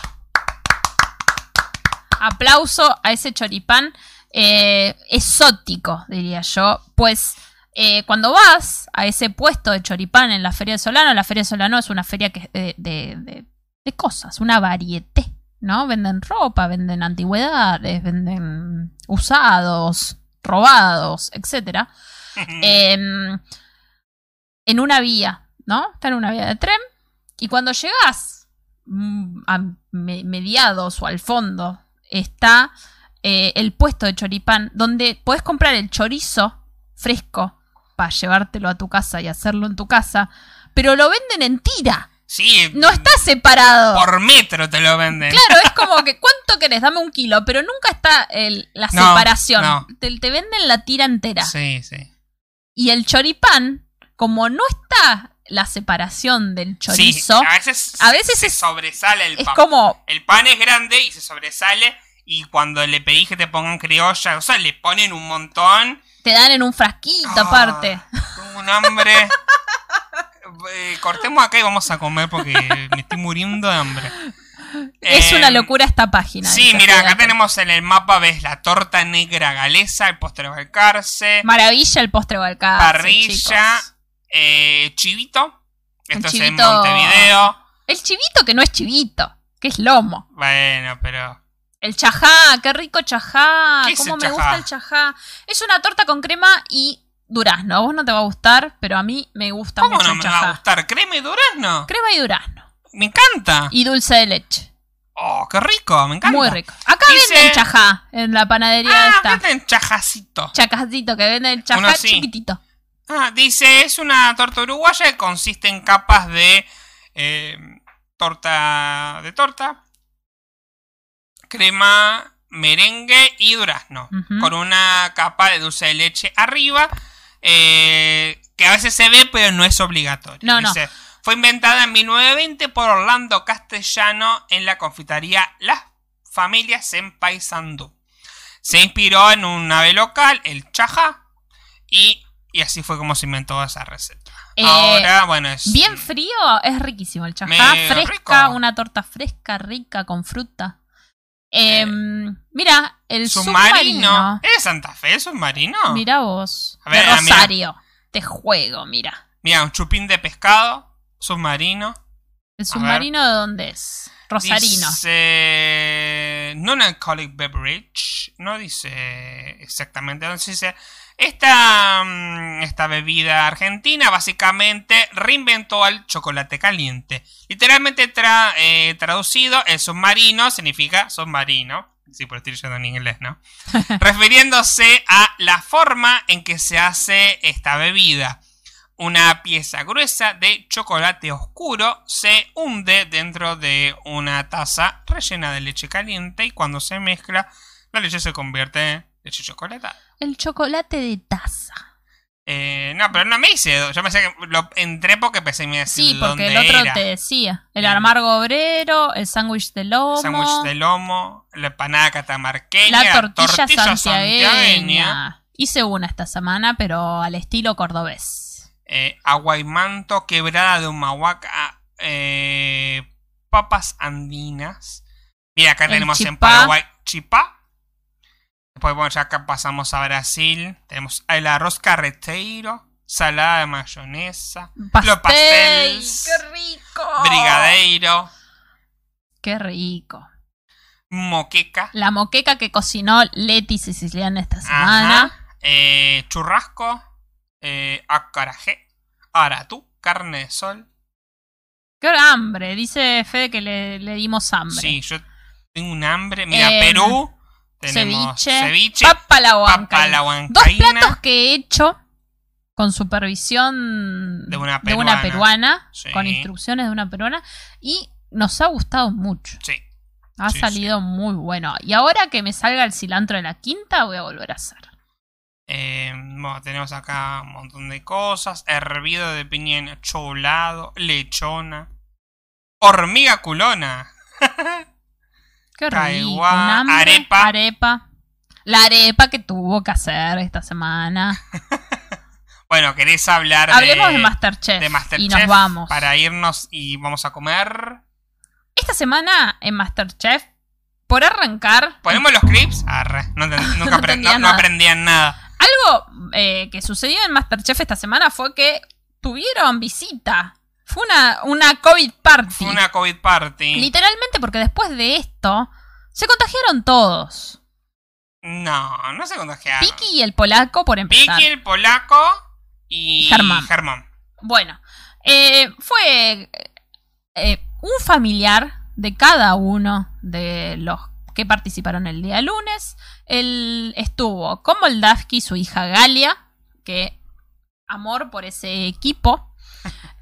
Aplauso a ese choripán eh, exótico, diría yo. Pues eh, cuando vas a ese puesto de choripán en la feria de Solano, la feria de Solano es una feria que, de, de- de- de cosas, una varieté, ¿no? Venden ropa, venden antigüedades, venden usados, robados, etcétera. Em, en una vía, ¿no? Está en una vía de tren. Y cuando llegas mm, a me- mediados o al fondo, está eh, el puesto de choripán, donde puedes comprar el chorizo fresco para llevártelo a tu casa y hacerlo en tu casa, pero lo venden en tira. sí, No está separado. por metro te lo venden. Claro, es como que, ¿cuánto querés? Dame un kilo, pero nunca está el- la No, separación. no. Te, te venden la tira entera. Sí, sí. Y el choripán, como no está la separación del chorizo, Sí, a veces, a veces se es- sobresale el es pan. como. El pan es grande y se sobresale. Y cuando le pedís que te pongan criolla, o sea, le ponen un montón. Te dan en un frasquito Ah, aparte. Tengo un hambre. Eh, cortemos acá y vamos a comer porque me estoy muriendo de hambre. es Eh, una locura esta página. Sí, mira, acá tenemos en el mapa, ves la torta negra galesa, el postre balcarce, Maravilla el postre balcán. parrilla, eh, chivito. Esto es en chivito- Montevideo. El chivito que no es chivito, que es lomo. Bueno, pero. El chajá, qué rico chajá. ¿Qué Cómo me chajá? gusta el chajá. Es una torta con crema y durazno. A vos no te va a gustar, pero a mí me gusta ¿Cómo mucho no el me va a chajá. gustar? ¿Crema y durazno? Crema y durazno. Me encanta. Y dulce de leche. Oh, qué rico, me encanta. Muy rico. Acá Dice- venden chajá en la panadería Ah, esta. venden chajacito. Chacacito que vende el chajá sí. chiquitito. Ah, dice, es una torta uruguaya que consiste en capas de eh, torta de torta, crema, merengue y durazno, con una capa de dulce de leche arriba, eh, que a veces se ve pero no es obligatorio. No, no. Fue inventada en 1920 por Orlando Castellano en la confitería Las Familias en Paysandú. Se inspiró en un ave local, el chajá, y, y así fue como se inventó esa receta. Eh, Ahora, bueno, es... Bien frío, es riquísimo el chajá. Fresca, rico. una torta fresca, rica, con fruta. Em, mira, el submarino. submarino. ¿Es Santa Fe el submarino? Mira vos. A ver, de ah, mira. Rosario. Te juego, mira. Mira, un chupín de pescado, submarino. ¿El submarino de dónde es? Rosarino. Dice non-alcoholic beverage. No dice exactamente dónde se dice. Esta, mm, esta bebida argentina básicamente reinventó al chocolate caliente. Literalmente tra- eh, traducido, el submarino significa submarino. Sí, por estoy diciendo en inglés, ¿no? Refiriéndose a la forma en que se hace esta bebida. Una pieza gruesa de chocolate oscuro se hunde dentro de una taza rellena de leche caliente y cuando se mezcla, la leche se convierte en leche chocolatada. El chocolate de taza. Eh, no, pero no me hice. Yo pensé que lo entré porque pensé me decía Sí, porque dónde el otro era. te decía. El amargo obrero, el sándwich de lomo, Sándwich de lomo, la empanada catamarqueña, la tortilla, santiagueña, santiagueña. Hice una esta semana, pero al estilo cordobés. eh, agua y manto, quebrada de Humahuaca, eh, papas andinas. Mira, acá El tenemos en. Paraguay chipá. Después, bueno, ya acá pasamos a Brasil. Tenemos el arroz carreteiro, salada de mayonesa, Pastel. los pasteles, ¡Qué rico! brigadeiro, ¡Qué rico! moqueca, La moqueca que cocinó Leti Siciliana esta semana. eh, churrasco, eh, acarajé, aratú, carne de sol. ¡Qué hambre! Dice Fede que le, le dimos hambre. Sí, yo tengo un hambre. Mira, Em, Perú. Tenemos ceviche, ceviche, papa la huancaína. Dos platos que he hecho con supervisión De una de una peruana. peruana, Sí. con instrucciones de una peruana, y nos ha gustado mucho. Sí. Ha Sí, salido muy bueno. Y ahora que me salga el cilantro de la quinta, voy a volver a hacer. Eh, bueno, tenemos acá un montón de cosas. Hervido de piña cholado, lechona. Hormiga culona. Qué rico. Hambre, arepa. arepa. La arepa que tuvo que hacer esta semana. Bueno, ¿querés hablar Hablemos de, de Masterchef. de Masterchef? y nos vamos. Para irnos y vamos a comer. Esta semana en Masterchef, por arrancar, ¿Ponemos los clips? Arre, no, nunca aprendían nada. algo eh, que sucedió en Masterchef esta semana fue que tuvieron visita. Fue una, una COVID party. Fue una COVID party. Literalmente porque después de esto se contagiaron todos. No, no se contagiaron. Piki y el polaco por empezar. Vicky, el polaco y Germán. Germán. Bueno, eh, fue eh, un familiar de cada uno de los que participaron el día lunes. Él estuvo con Moldavski, su hija Galia, que amor por ese equipo.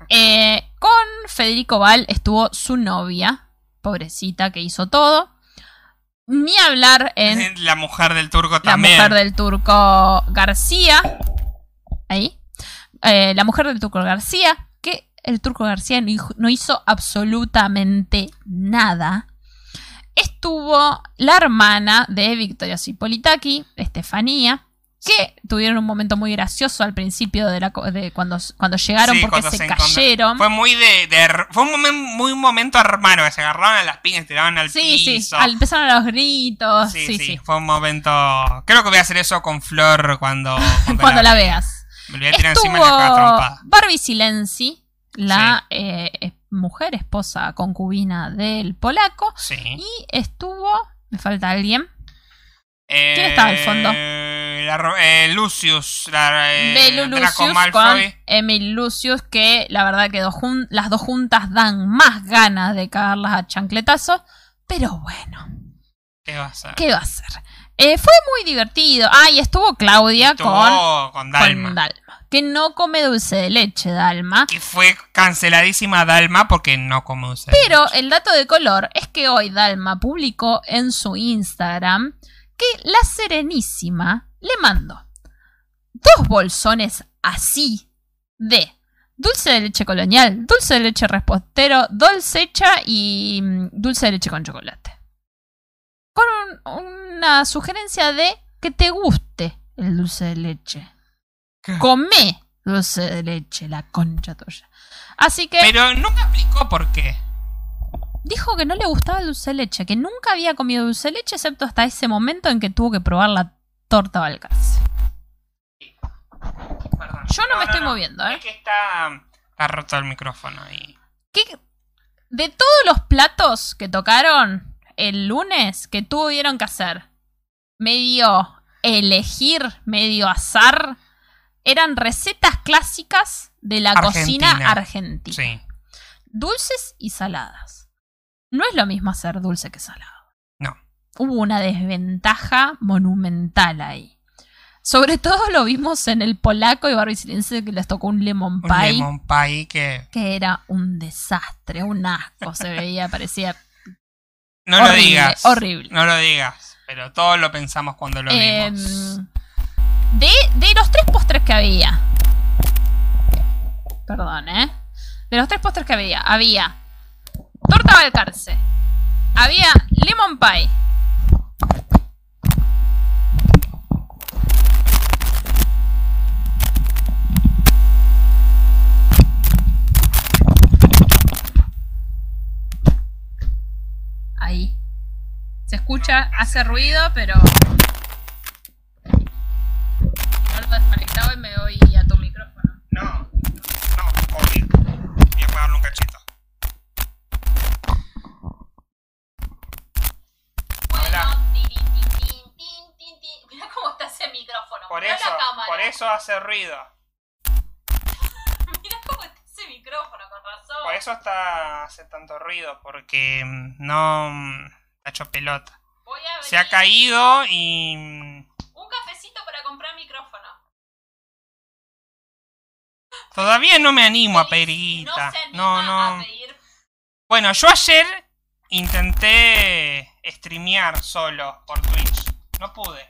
Eh, con Federico Val estuvo su novia, pobrecita, que hizo todo. Ni hablar en La mujer del turco la también. mujer del turco García. Ahí. Eh, la mujer del turco García. Que el turco García no hizo absolutamente nada. Estuvo la hermana de Victoria Cipolitaki, Estefanía. Que tuvieron un momento muy gracioso al principio de, la, de cuando, cuando llegaron Sí, porque cuando se, cayeron. Fue muy de, de Fue un muy un momento hermano que se agarraron a las piñas tiraban al Sí, sí. piso. al- empezaron los gritos. sí, sí, sí, sí. Fue un momento. Creo que voy a hacer eso con Flor cuando. Cuando la veas. Me lo voy a tirar encima y la Estuvo trompada. Barbie Silenzi, la eh, eh, mujer, esposa, concubina del polaco. Sí. Y estuvo. Me falta alguien. ¿Quién estaba al fondo? La, eh, Lucius. La, eh, Draco Malfoy. con Emil Lucius, que la verdad que dos las dos juntas dan más ganas de cagarlas a chancletazo. Pero bueno, ¿Qué va a ser? ¿qué va a hacer? Eh, fue muy divertido. Ah, y estuvo Claudia Estuvo con, con Dalma. con Dalma. Que no come dulce de leche, Dalma. Y fue canceladísima Dalma porque no come dulce de Pero leche. el dato de color es que hoy Dalma publicó en su Instagram que la Serenísima le mandó dos bolsones así de dulce de leche colonial, dulce de leche repostero, dolcecha y mm, dulce de leche con chocolate. Con un- una sugerencia de que te guste el dulce de leche. ¿Qué? Come dulce de leche, la concha tuya. Así que Pero nunca explicó por qué. dijo que no le gustaba el dulce de leche, que nunca había comido dulce de leche excepto hasta ese momento en que tuvo que probar la torta. Perdón. Yo no me estoy moviendo, ¿eh? Es que está. Está roto el micrófono ahí. ¿Qué- de todos los platos que tocaron el lunes, que tuvieron que hacer? Medio elegir, medio azar. Eran recetas clásicas de la Argentina. cocina argentina. Sí. Dulces y saladas. No es lo mismo hacer dulce que salado. Hubo una desventaja monumental ahí. Sobre todo lo vimos en el polaco y barbicinense que les tocó un lemon Un pie. lemon pie que. que era un desastre, un asco, se veía, parecía No lo Horrible, digas. horrible. No lo digas. Pero todos lo pensamos cuando lo Em, vimos. de, de los tres postres que había. Perdón, ¿eh? De los tres postres que había, había torta balcarce, había lemon pie. Escucha, hace ruido, pero no lo desconectado y me voy a tu micrófono. No, no, obvio. Voy a apagarlo un cachito. Hola. Mira cómo está ese micrófono. Por Mirá eso, la cámara. por eso hace ruido. Mira cómo está ese micrófono, con razón. Por eso está hace tanto ruido, porque mm, no mm, está hecho pelota. Se ha caído y mm, un cafecito para comprar micrófono. todavía no me animo a pedir No guita. se anima No, no. a pedir. Bueno, yo ayer intenté streamear solo por Twitch. No pude.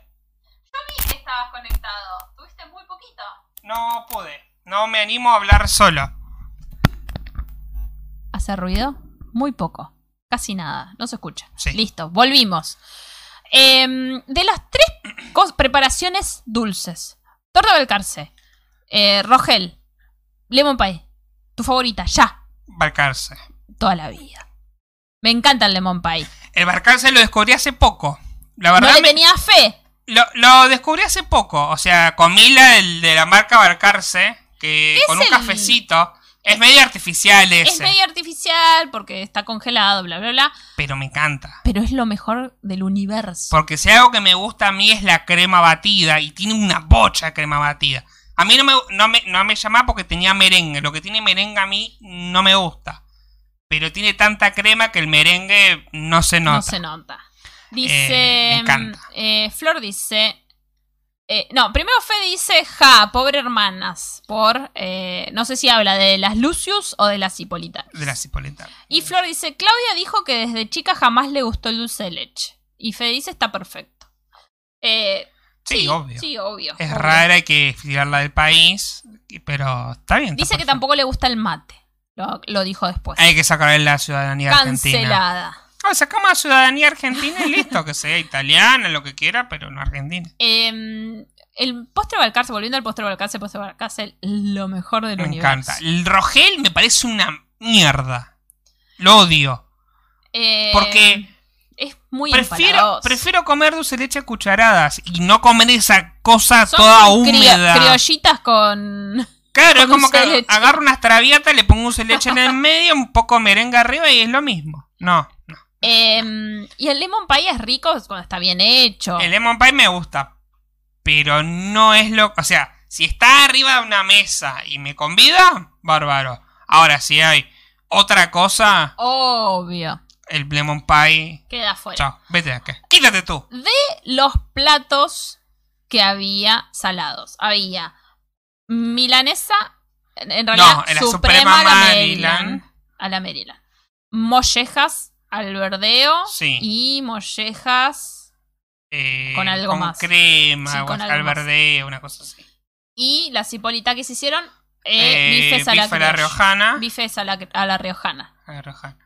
Vi que estabas conectado. Tuviste muy poquito. No pude. No me animo a hablar solo. ¿Hace ruido? Muy poco. Casi nada. No se escucha. Sí. Listo, volvimos. Em, de las tres preparaciones dulces. Torta Belcarce. Eh, Rogel. Lemon Pie. Tu favorita, ya. Barcarse. Toda la vida. Me encanta el Lemon Pie. El Barcarse lo descubrí hace poco. La No verdad le me- tenía fe. lo, lo descubrí hace poco. O sea, comí la del- de la marca Barcarse, que con un el- cafecito. Es medio artificial ese. Es medio artificial porque está congelado, bla, bla, bla. Pero me encanta. Pero es lo mejor del universo. Porque si algo que me gusta a mí es la crema batida y tiene una bocha de crema batida. A mí no me, no me, no me llama porque tenía merengue. Lo que tiene merengue a mí no me gusta. Pero tiene tanta crema que el merengue no se nota. No se nota. Dice. Eh, me encanta. eh, Flor dice. Eh, no, primero Fe dice, ja, pobre hermanas. Por. eh, no sé si habla de las Lucius o de las Hipolitanas. De la cipolita. Y Flor dice, Claudia dijo que desde chica jamás le gustó el dulce de leche. Y Fe dice, está perfecto. Eh, Sí, obvio. Sí, obvio. Es obvio. rara, hay que tirarla del país. Pero está bien. está Dice que tampoco le gusta el mate. Lo, lo dijo después. Hay que sacarle la ciudadanía argentina. Cancelada. Sacamos la ciudadanía argentina y listo. Que sea italiana, lo que quiera, pero no argentina. Eh, el postre Balcarce, volviendo al postre Balcarce, postre Balcarce, lo mejor del Me universo. encanta. El Rogel me parece una mierda. Lo odio. Eh, Porque es muy Prefiero, prefiero comer dulce de leche a cucharadas y no comer esa cosa Son toda húmeda. criollitas con. claro, es como que de agarro unas traviatas, le pongo de leche en el medio, un poco merengue arriba y es lo mismo. No. Eh, y el lemon pie es rico cuando está bien hecho. El lemon pie me gusta, pero no es lo... O sea, si está arriba de una mesa y me convida, bárbaro. Ahora, si hay otra cosa, Obvio. el lemon pie... Queda fuera. Chao, vete de acá. Quítate tú. Los platos que había salados. Había milanesa. En realidad, No, en la suprema, Suprema a la Maryland. Maryland. A la Maryland. Mollejas al verdeo. Sí. Y mollejas. Eh, Con algo con más. crema, Sí, con al más. verde, una cosa así. Y la cipolita que se hicieron. Eh, Eh, bifes a la, a la criolla. riojana. Bifes a la, a la riojana. A la riojana.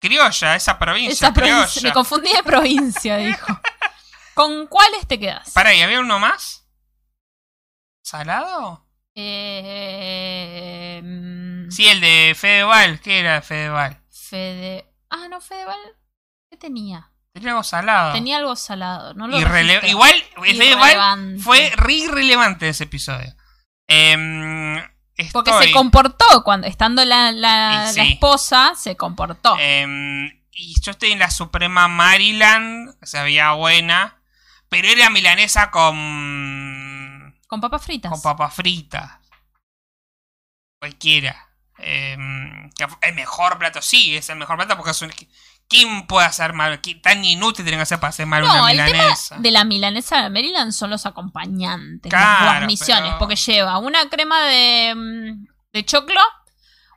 Criolla, esa provincia. Esa provincia. Me criolla. confundí de provincia, dijo. ¿Con cuáles te quedas? Pará, ¿y había uno más? ¿Salado? Eh, mm, Sí, el de Fedeval. ¿Qué era Fedeval? Fede. Ah, no, Fedeval. ¿Qué tenía? Tenía algo salado. Tenía algo salado. No lo Irrele-. Igual, Fedeval fue re irrelevante ese episodio. Em, Porque se comportó cuando estando la, la- Y sí. la esposa, se comportó. em, y yo estoy en la Suprema Maryland, que se veía buena, pero era milanesa con, con papas fritas. con papa frita. Cualquiera. Em, el mejor plato, sí, es el mejor plato porque es un... ¿Quién puede hacer mal? ¿Qué tan inútil tiene que ser para hacer mal No, una el tema milanesa? de la milanesa de Maryland son los acompañantes, Claro, las guarniciones, pero- porque lleva una crema de, mm, de choclo,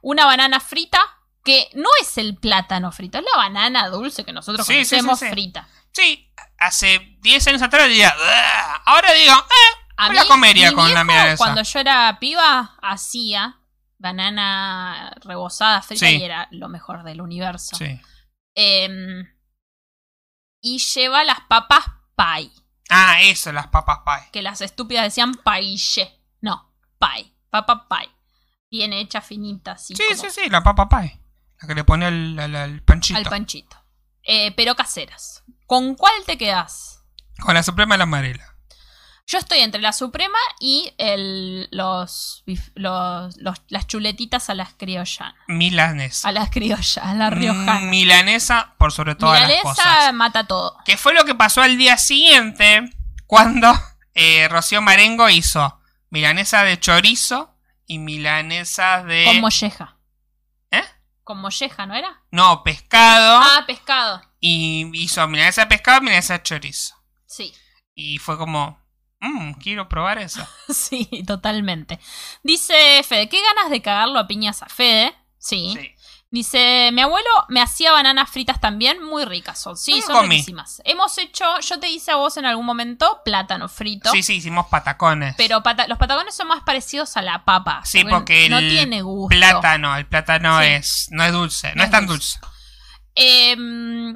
una banana frita, que no es el plátano frito, es la banana dulce que nosotros Sí, frita. Sí, hace 10 años atrás diría, ahora digo, eh, A me la mí, comería mi con la milanesa. Cuando yo era piba, hacía banana rebozada frita Sí. y era lo mejor del universo. Sí. Em, y lleva las papas pie. Ah, eso, las papas pie. que las estúpidas decían paille. No, pie, papa pie. Bien hecha, finita, así Sí, como sí, sí, la papa pie. La que le pone al, al- al panchito. al panchito. Eh, pero caseras. ¿Con cuál te quedas? Con la suprema de la amarela. Yo estoy entre la Suprema y el, los, los, los- las chuletitas a las criollanas. Milanesa. A las criollas, a la riojana. Mm, Milanesa por sobre las Milanesa cosas. mata todo. Que fue lo que pasó al día siguiente cuando eh, Rocío Marengo hizo milanesa de chorizo y milanesa de... Con molleja. ¿Eh? Con molleja, ¿no era? No, pescado. Ah, pescado. Y hizo milanesa de pescado y milanesa de chorizo. Sí. Y fue como, mmm, quiero probar eso. Sí, totalmente. Dice Fede, qué ganas de cagarlo a piñas a Fede. Sí. Sí. Dice, mi abuelo me hacía bananas fritas también, muy ricas son. Sí, Mm, son comí. riquísimas. Hemos hecho, yo te hice a vos en algún momento plátano frito. Sí, sí, hicimos patacones. Pero pata- los patacones son más parecidos a la papa. Sí, porque no el tiene gusto. plátano, el plátano Sí. es no es dulce, no, No es es tan dulce. dulce. Em,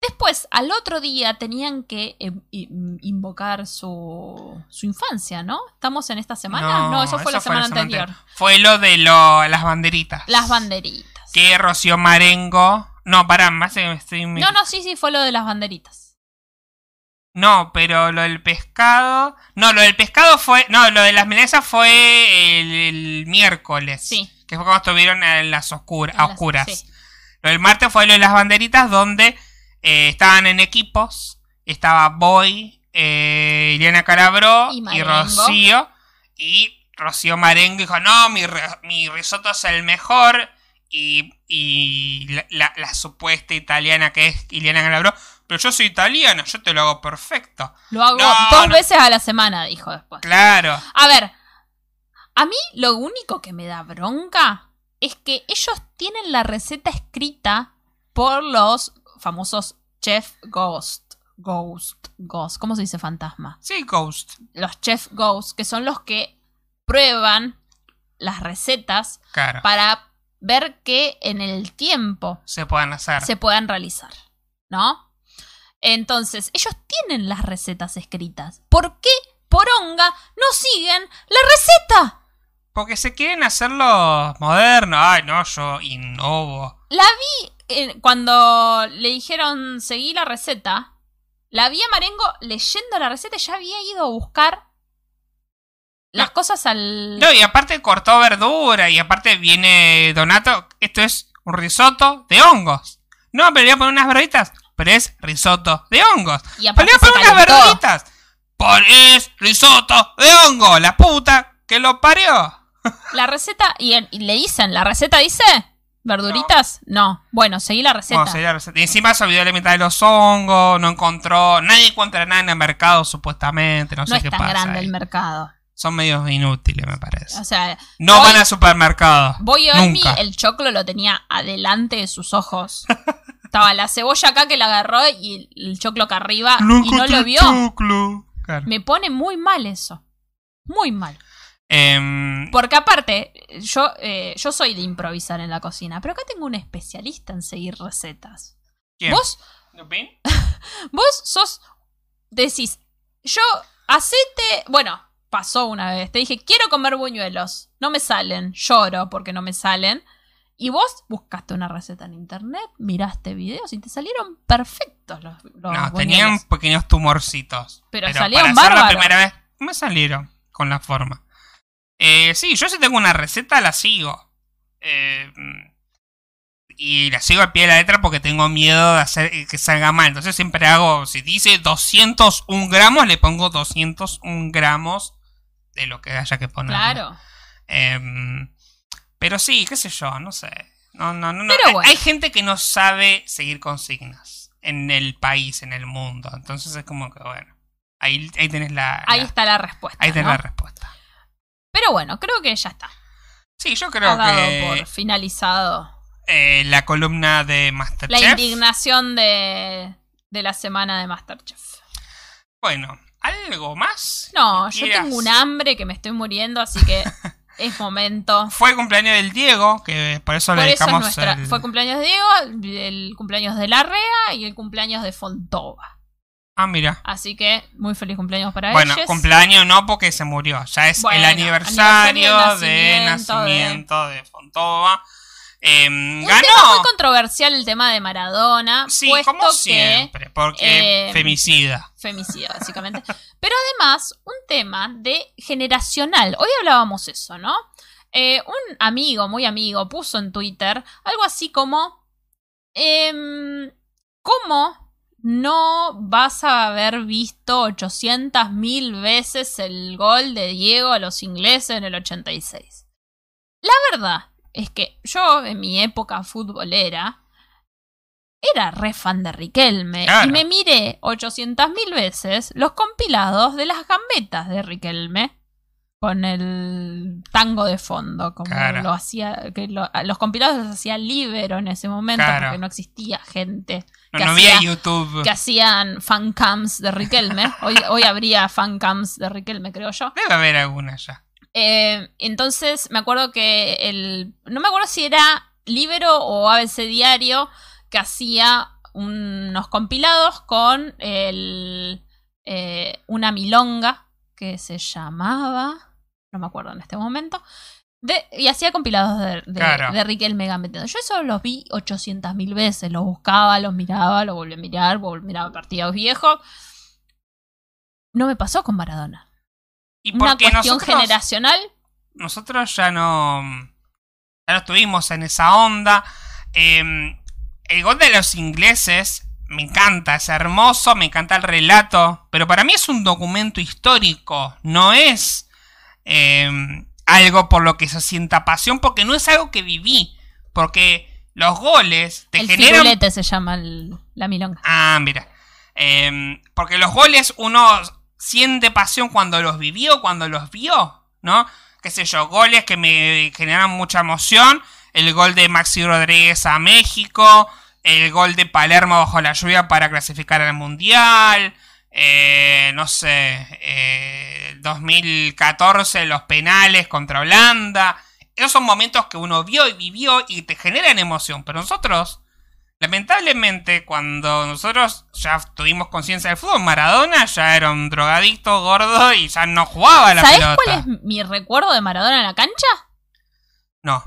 después, al otro día tenían que em, im- invocar su, su infancia, ¿no? ¿Estamos en esta semana? No, eso fue la semana anterior. Fue lo de lo, las banderitas. Las banderitas. Que Rocío Marengo. No, pará, más que me estoy. No, no, sí, sí, fue lo de las banderitas. No, pero lo del pescado. No, lo del pescado fue. No, lo de las milanesas fue el, el miércoles. Sí. Que fue cuando estuvieron en las oscura- En a las- oscuras. sí. Lo del martes fue lo de las banderitas, donde eh, estaban en equipos. Estaba Boy, eh, Iliana Calabró Y. Rocío. Y Rocío Marengo dijo: No, mi, mi risotto es el mejor. Y, y la, la- la supuesta italiana que es Iliana Calabró. Pero yo soy italiana, yo te lo hago perfecto. Lo hago No, dos no. veces a la semana, dijo después. Claro. A ver, a mí lo único que me da bronca es que ellos tienen la receta escrita por los famosos Chef Ghost. Ghost, Ghost, ¿cómo se dice fantasma? Sí, Ghost. Los Chef Ghost, que son los que prueban las recetas Claro. para ver que en el tiempo Se pueden hacer. se puedan realizar, ¿no? Entonces, ellos tienen las recetas escritas. ¿Por qué poronga no siguen la receta? Porque se quieren hacerlo moderno. Ay, no, yo innovo. La vi eh, cuando le dijeron seguí la receta. La vi a Marengo leyendo la receta ya había ido a buscar las No. cosas al. No, y aparte cortó verdura. Y aparte viene Donato. Esto es un risotto de hongos. No, pero le voy a poner unas verduritas. Pero es risotto de hongos. y Pero le voy a poner unas verduritas. Por es risotto de hongo. La puta que lo parió. La receta, y, y le dicen, ¿la receta dice? ¿Verduritas? No. Bueno, seguí la receta. A seguir la receta. Y encima se olvidó la mitad de los hongos. No encontró. Nadie encuentra nada en el mercado, supuestamente. No, no sé es qué tan pasa. grande ahí. el mercado. Son medios inútiles, me parece. O sea, No van al supermercado. Voy hoy, Nunca. el choclo lo tenía adelante de sus ojos. Estaba la cebolla acá que la agarró y el choclo acá arriba y no lo vio. Choclo. Claro. Me pone muy mal eso. Muy mal. Em, Porque aparte, yo, eh, yo soy de improvisar en la cocina, pero acá tengo un especialista en seguir recetas. ¿quién? Vos, ¿Lupin? vos sos, decís, yo, hacete, bueno, pasó una vez, te dije, quiero comer buñuelos, no me salen, lloro porque no me salen. Y vos buscaste una receta en internet, miraste videos y te salieron perfectos los, los No, buñuelos. tenían pequeños tumorcitos. Pero para salieron la primera vez me salieron con la forma. Eh, sí, yo si tengo una receta la sigo. Eh, y la sigo al pie de la letra porque tengo miedo de hacer que salga mal. Entonces siempre hago, si dice 201 gramos, le pongo 201 gramos de lo que haya que poner. Claro. Em, pero sí, qué sé yo, no sé. No, no, no, no. Pero Hay- bueno. Hay gente que no sabe seguir consignas en el país, en el mundo. Entonces es como que, bueno, ahí, ahí tenés la... Ahí la- está la respuesta. ahí tenés ¿no? la respuesta. Pero bueno, creo que ya está. Sí, yo creo dado que por finalizado eh, la columna de la Masterchef... indignación de, de la semana de Masterchef. Bueno, ¿algo más? No, yo tengo un hambre que me estoy muriendo, así que es momento. Fue el cumpleaños del Diego, que por eso Por le eso es dedicamos nuestra. el- Fue cumpleaños de Diego, el cumpleaños de Larrea y el cumpleaños de Fontova. Ah, mira. Así que muy feliz cumpleaños para Bueno, ellos. cumpleaños no porque se murió. Ya es Bueno, el aniversario, aniversario de de nacimiento nacimiento de, Fontova. Em, Un ganó. tema muy controversial el tema de Maradona, Sí, como que siempre, porque eh, femicida. femicida, básicamente. Pero además, un tema de generacional. Hoy hablábamos eso, ¿no? Eh, un amigo, muy amigo, puso en Twitter algo así como: em, ¿Cómo no vas a haber visto 800 mil veces el gol de Diego a los ingleses en el 86? La verdad es que yo, en mi época futbolera, era re fan de Riquelme Claro. y me miré 800 mil veces los compilados de las gambetas de Riquelme con el tango de fondo, como Claro. lo hacía, que lo- los compilados los hacía Libero en ese momento Claro. porque no existía gente No, había YouTube. que hacían fancams de Riquelme. Hoy, hoy habría fancams de Riquelme, creo yo. Debe haber alguna ya. Eh, entonces me acuerdo que el. No me acuerdo si era Libero o ABC Diario que hacía unos compilados con el, eh, una milonga que se llamaba. No me acuerdo en este momento. De, y hacía compilados de, de, Claro. de Riquelme gambeteando. Yo eso los vi 800 mil veces. Los buscaba, los miraba, los volví a mirar, vol- miraba partidos viejos. No me pasó con Maradona. Y Una cuestión nosotros, generacional nosotros ya no. Ya no estuvimos en esa onda. Em, el gol de los ingleses me encanta, es hermoso, me encanta el relato. Pero para mí es un documento histórico. No es em, algo por lo que se sienta pasión, porque no es algo que viví. Porque los goles te el generan firulete se llama el- la milonga. Ah, mira. Em, porque los goles uno siente pasión cuando los vivió, cuando los vio, ¿no? Qué sé yo, goles que me generan mucha emoción. El gol de Maxi Rodríguez a México. El gol de Palermo bajo la lluvia para clasificar al Mundial. Eh, no sé, eh, 2014 los penales contra Holanda. Esos son momentos que uno vio y vivió y te generan emoción. Pero nosotros, Lamentablemente, cuando nosotros ya tuvimos conciencia del fútbol, Maradona ya era un drogadicto gordo y ya no jugaba a la ¿Sabés pelota. cuál es mi recuerdo de Maradona en la cancha? No.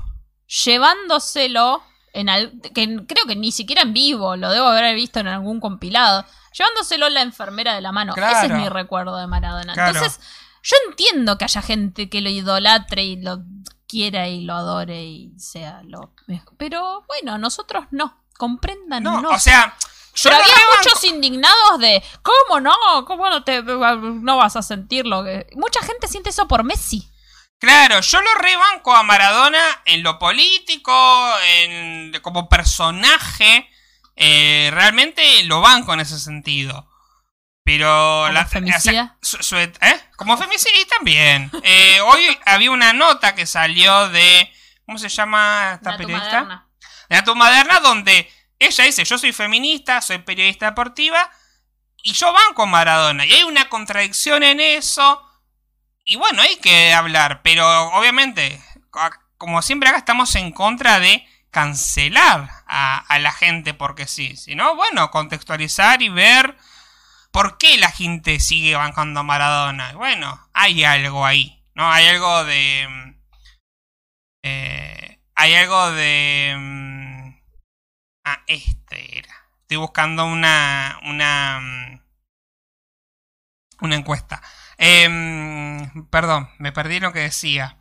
Llevándoselo en al- que creo que ni siquiera en vivo, lo debo haber visto en algún compilado. Llevándoselo la enfermera de la mano. Ese es mi recuerdo de Maradona. Claro. Entonces, yo entiendo que haya gente que lo idolatre y lo quiera y lo adore y sea lo mejor. Pero bueno, nosotros no. Comprendan, No, o sea, yo Pero había rebanco- muchos indignados de ¿Cómo no? ¿Cómo no te no vas a sentirlo? Mucha gente siente eso por Messi. Claro, yo lo rebanco a Maradona en lo político, en, como personaje. Eh, realmente lo banco en ese sentido. Pero ¿Como femicida? su- su- ¿eh? Como femicida y también. Eh, hoy había una nota que salió de. ¿Cómo se llama esta Natu periodista? Maderna. de Natu Maderna, donde ella dice, yo soy feminista, soy periodista deportiva, y yo banco a Maradona. Y hay una contradicción en eso. Y bueno, hay que hablar, pero obviamente, como siempre acá estamos en contra de cancelar a, la gente porque sí. Si no, bueno, contextualizar y ver por qué la gente sigue bancando a Maradona. Bueno, hay algo ahí, ¿no? Hay algo de... mm, eh, hay algo de... mm, Ah, este era. Estoy buscando una... Una... mm, Una encuesta. Em, perdón, me perdí lo que decía.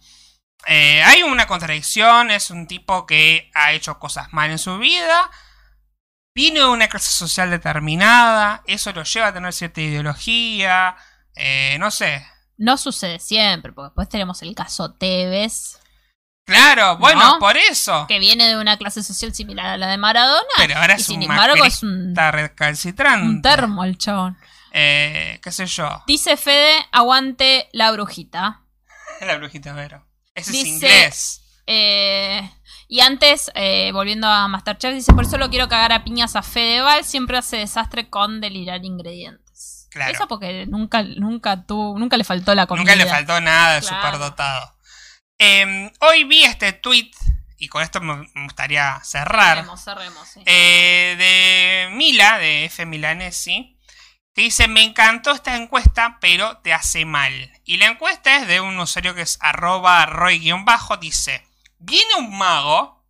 Eh, hay una contradicción, es un tipo que ha hecho cosas mal en su vida, viene de una clase social determinada, eso lo lleva a tener cierta ideología, eh, no sé. No sucede siempre, porque después tenemos el caso Tevez, Claro, bueno, ¿No? por eso. que viene de una clase social similar a la de Maradona. Pero ahora y es sin un embargo es un, recalcitrante. un termo el chabón. Eh, qué sé yo. Dice Fede, aguante la brujita. La brujita Vero. Ese Dice- es inglés. Eh, y antes, eh, volviendo a Masterchef, dice, por eso lo quiero cagar a piñas a Fedeval, siempre hace desastre con delirar ingredientes. Claro. Eso porque nunca, nunca tuvo, nunca le faltó la comida. Nunca le faltó nada de Claro. superdotado. Eh, hoy vi este tweet, y con esto me me gustaría cerrar, Cerremos, cerremos, sí. eh, de Mila, de F. Milanesi, que dice, me encantó esta encuesta, pero te hace mal. Y la encuesta es de un usuario que es arroba roy-bajo, dice, viene un mago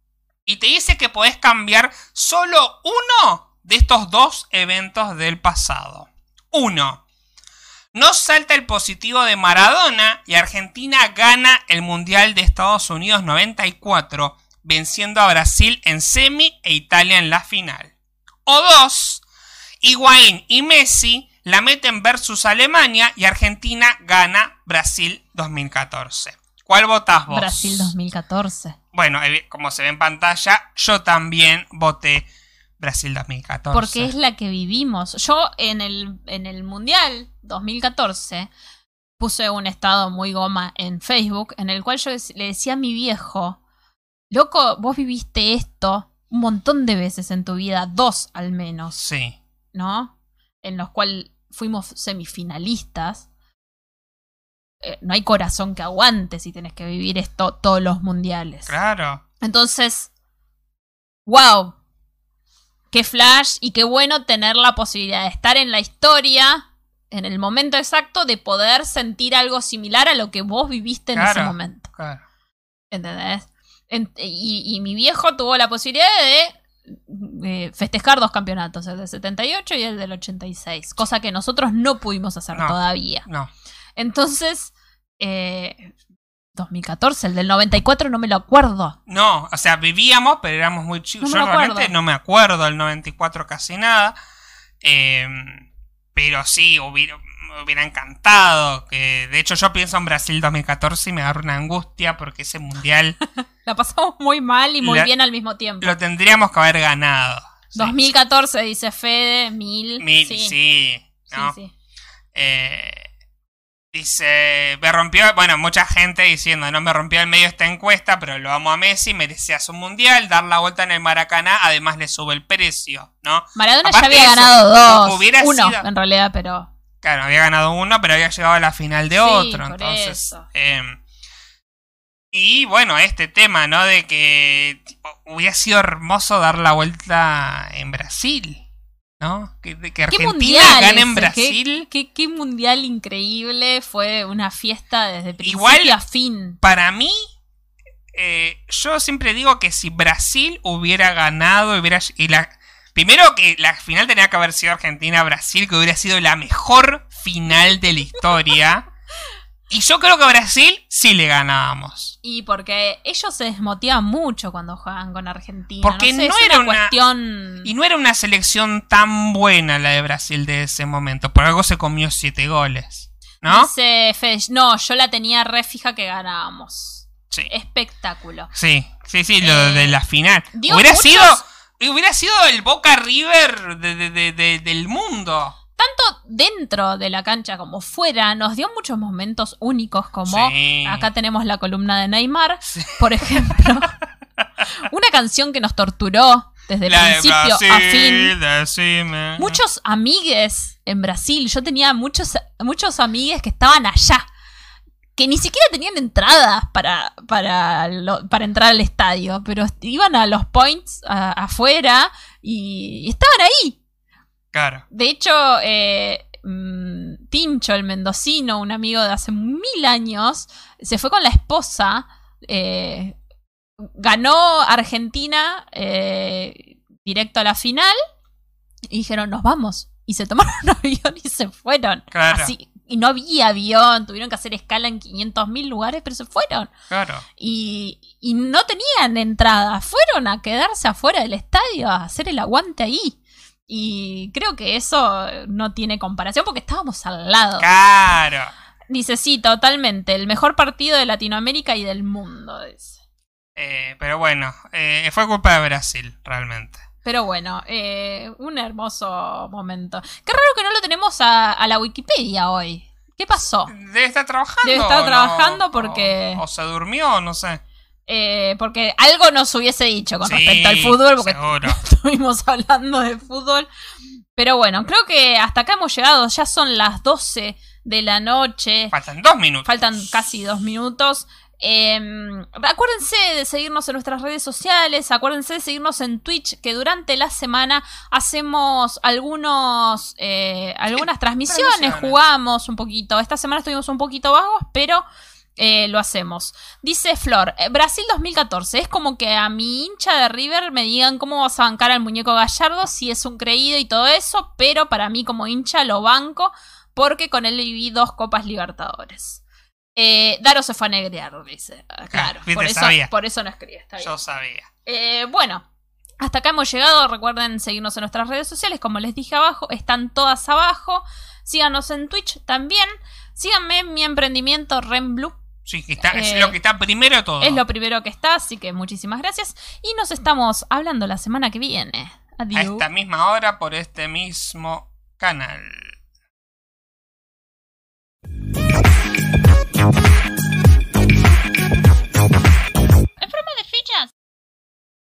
y te dice que podés cambiar solo uno de estos dos eventos del pasado. Uno. No salta el positivo de Maradona y Argentina gana el Mundial de Estados Unidos 94, venciendo a Brasil en semi e Italia en la final. O dos. Higuaín y Messi la meten versus Alemania y Argentina gana Brasil 2014. ¿Cuál votás vos? Brasil 2014. Bueno, como se ve en pantalla, yo también voté Brasil 2014. Porque es la que vivimos. Yo en el, en el Mundial 2014 puse un estado muy goma en Facebook en el cual yo le decía a mi viejo, loco, vos viviste esto un montón de veces en tu vida, dos al menos, Sí, ¿no? En los cuales fuimos semifinalistas. Eh, no hay corazón que aguante si tenés que vivir esto todos los mundiales. claro. Entonces, wow, qué flash y qué bueno tener la posibilidad de estar en la historia en el momento exacto de poder sentir algo similar a lo que vos viviste en ese momento. claro. ¿Entendés? En- y, y mi viejo tuvo la posibilidad de eh, festejar dos campeonatos, el del 78 y el del 86, cosa que nosotros no pudimos hacer No. todavía. No, Entonces, eh, 2014, el del 94 no me lo acuerdo. no, o sea, vivíamos, pero éramos muy chicos. No Yo realmente no me acuerdo del 94 casi nada. Eh, pero sí, hubiera, me hubiera encantado. Que, de hecho, yo pienso en Brasil 2014 y me agarro una angustia porque ese mundial La pasamos muy mal y muy La- bien al mismo tiempo. lo tendríamos que haber ganado. Sí. 2014 dice Fede, 1000. Mil, sí, sí, sí, ¿no? sí. Eh, dice, me rompió, bueno, mucha gente diciendo, no me rompió el medio esta encuesta, pero lo amo a Messi, merecía su mundial, dar la vuelta en el Maracaná, además le sube el precio, ¿no? Maradona Aparte ya había eso, ganado dos. hubiera Uno, sido- en realidad, pero. Claro, había ganado uno, pero había llegado a la final de Sí, otro, por entonces... eso. eh, y bueno, este tema, ¿no? De que tipo, hubiera sido hermoso dar la vuelta en Brasil, ¿no? Que, de que ¿Qué Argentina gane en? Brasil. ¿Qué, qué, qué mundial increíble. Fue una fiesta desde principio Igual- a fin. para mí, eh, yo siempre digo que si Brasil hubiera ganado, hubiera y la primero que la final tenía que haber sido Argentina-Brasil, que hubiera sido la mejor final de la historia. y yo creo que a Brasil sí le ganábamos. Y porque ellos se desmotivan mucho cuando juegan con Argentina. Porque no, sé, no es era una cuestión. Y no era una selección tan buena la de Brasil de ese momento. Por algo se comió siete goles. ¿No? Dice Fede, no, yo la tenía re fija que ganábamos. Sí. Espectáculo. Sí, sí, sí, lo Eh, de la final. Hubiera muchos- sido. Hubiera sido el Boca River de- de- de- de- del mundo. Tanto dentro de la cancha como fuera, nos dio muchos momentos únicos, como Sí. acá tenemos la columna de Neymar, Sí. por ejemplo. Una canción que nos torturó desde de principio Brasil, a fin. decime. Muchos amigues en Brasil. Yo tenía muchos, muchos amigues que estaban allá. Que ni siquiera tenían entradas para, para, lo- para entrar al estadio. Pero iban a los points a- afuera y, y estaban ahí. Claro. De hecho, eh, mm, Tincho, el mendocino, un amigo de hace mil años, se fue con la esposa. eh, ganó Argentina eh, directo a la final. Y dijeron, nos vamos. Y se tomaron un avión y se fueron. Claro. Así, y no había avión, tuvieron que hacer escala en 500.000 lugares, pero se fueron. Claro. Y, y no tenían entrada, fueron a quedarse afuera del estadio, a hacer el aguante ahí. Y creo que eso no tiene comparación porque estábamos al lado. Claro. Dice, sí, totalmente, el mejor partido de Latinoamérica y del mundo. dice. Eh, pero bueno, eh, fue culpa de Brasil, realmente. Pero bueno, eh, un hermoso momento. Qué raro que no lo tenemos a, a la Wikipedia hoy. ¿Qué pasó? Debe estar trabajando. Debe estar ¿no? trabajando porque- O, o se durmió, no sé. Eh, porque algo nos hubiese dicho con Sí, respecto al fútbol, porque seguro. estuvimos hablando de fútbol. Pero bueno, creo que hasta acá hemos llegado. Ya son las 12 de la noche. Faltan dos minutos. Faltan casi dos minutos. Eh, acuérdense de seguirnos en nuestras redes sociales, acuérdense de seguirnos en Twitch, que durante la semana hacemos algunos, eh, algunas transmisiones, transmisiones. jugamos un poquito. Esta semana estuvimos un poquito vagos, pero eh, lo hacemos. Dice Flor, eh, Brasil 2014, es como que a mi hincha de River me digan cómo vas a bancar al muñeco Gallardo si es un creído y todo eso, pero para mí como hincha lo banco porque con él viví dos Copas Libertadores. Eh, Daro se fue a negrear, dice. Ah, Claro, viste, por, eso, sabía. por eso no escribe. Está bien. Yo sabía. Eh, bueno, hasta acá hemos llegado. Recuerden seguirnos en nuestras redes sociales. Como les dije abajo, están todas abajo. Síganos en Twitch también. Síganme en mi emprendimiento Renblue. Sí, que está, es Eh, lo que está primero de todo. Es lo primero que está, así que muchísimas gracias. Y nos estamos hablando la semana que viene. A Adiós. esta misma hora por este mismo canal.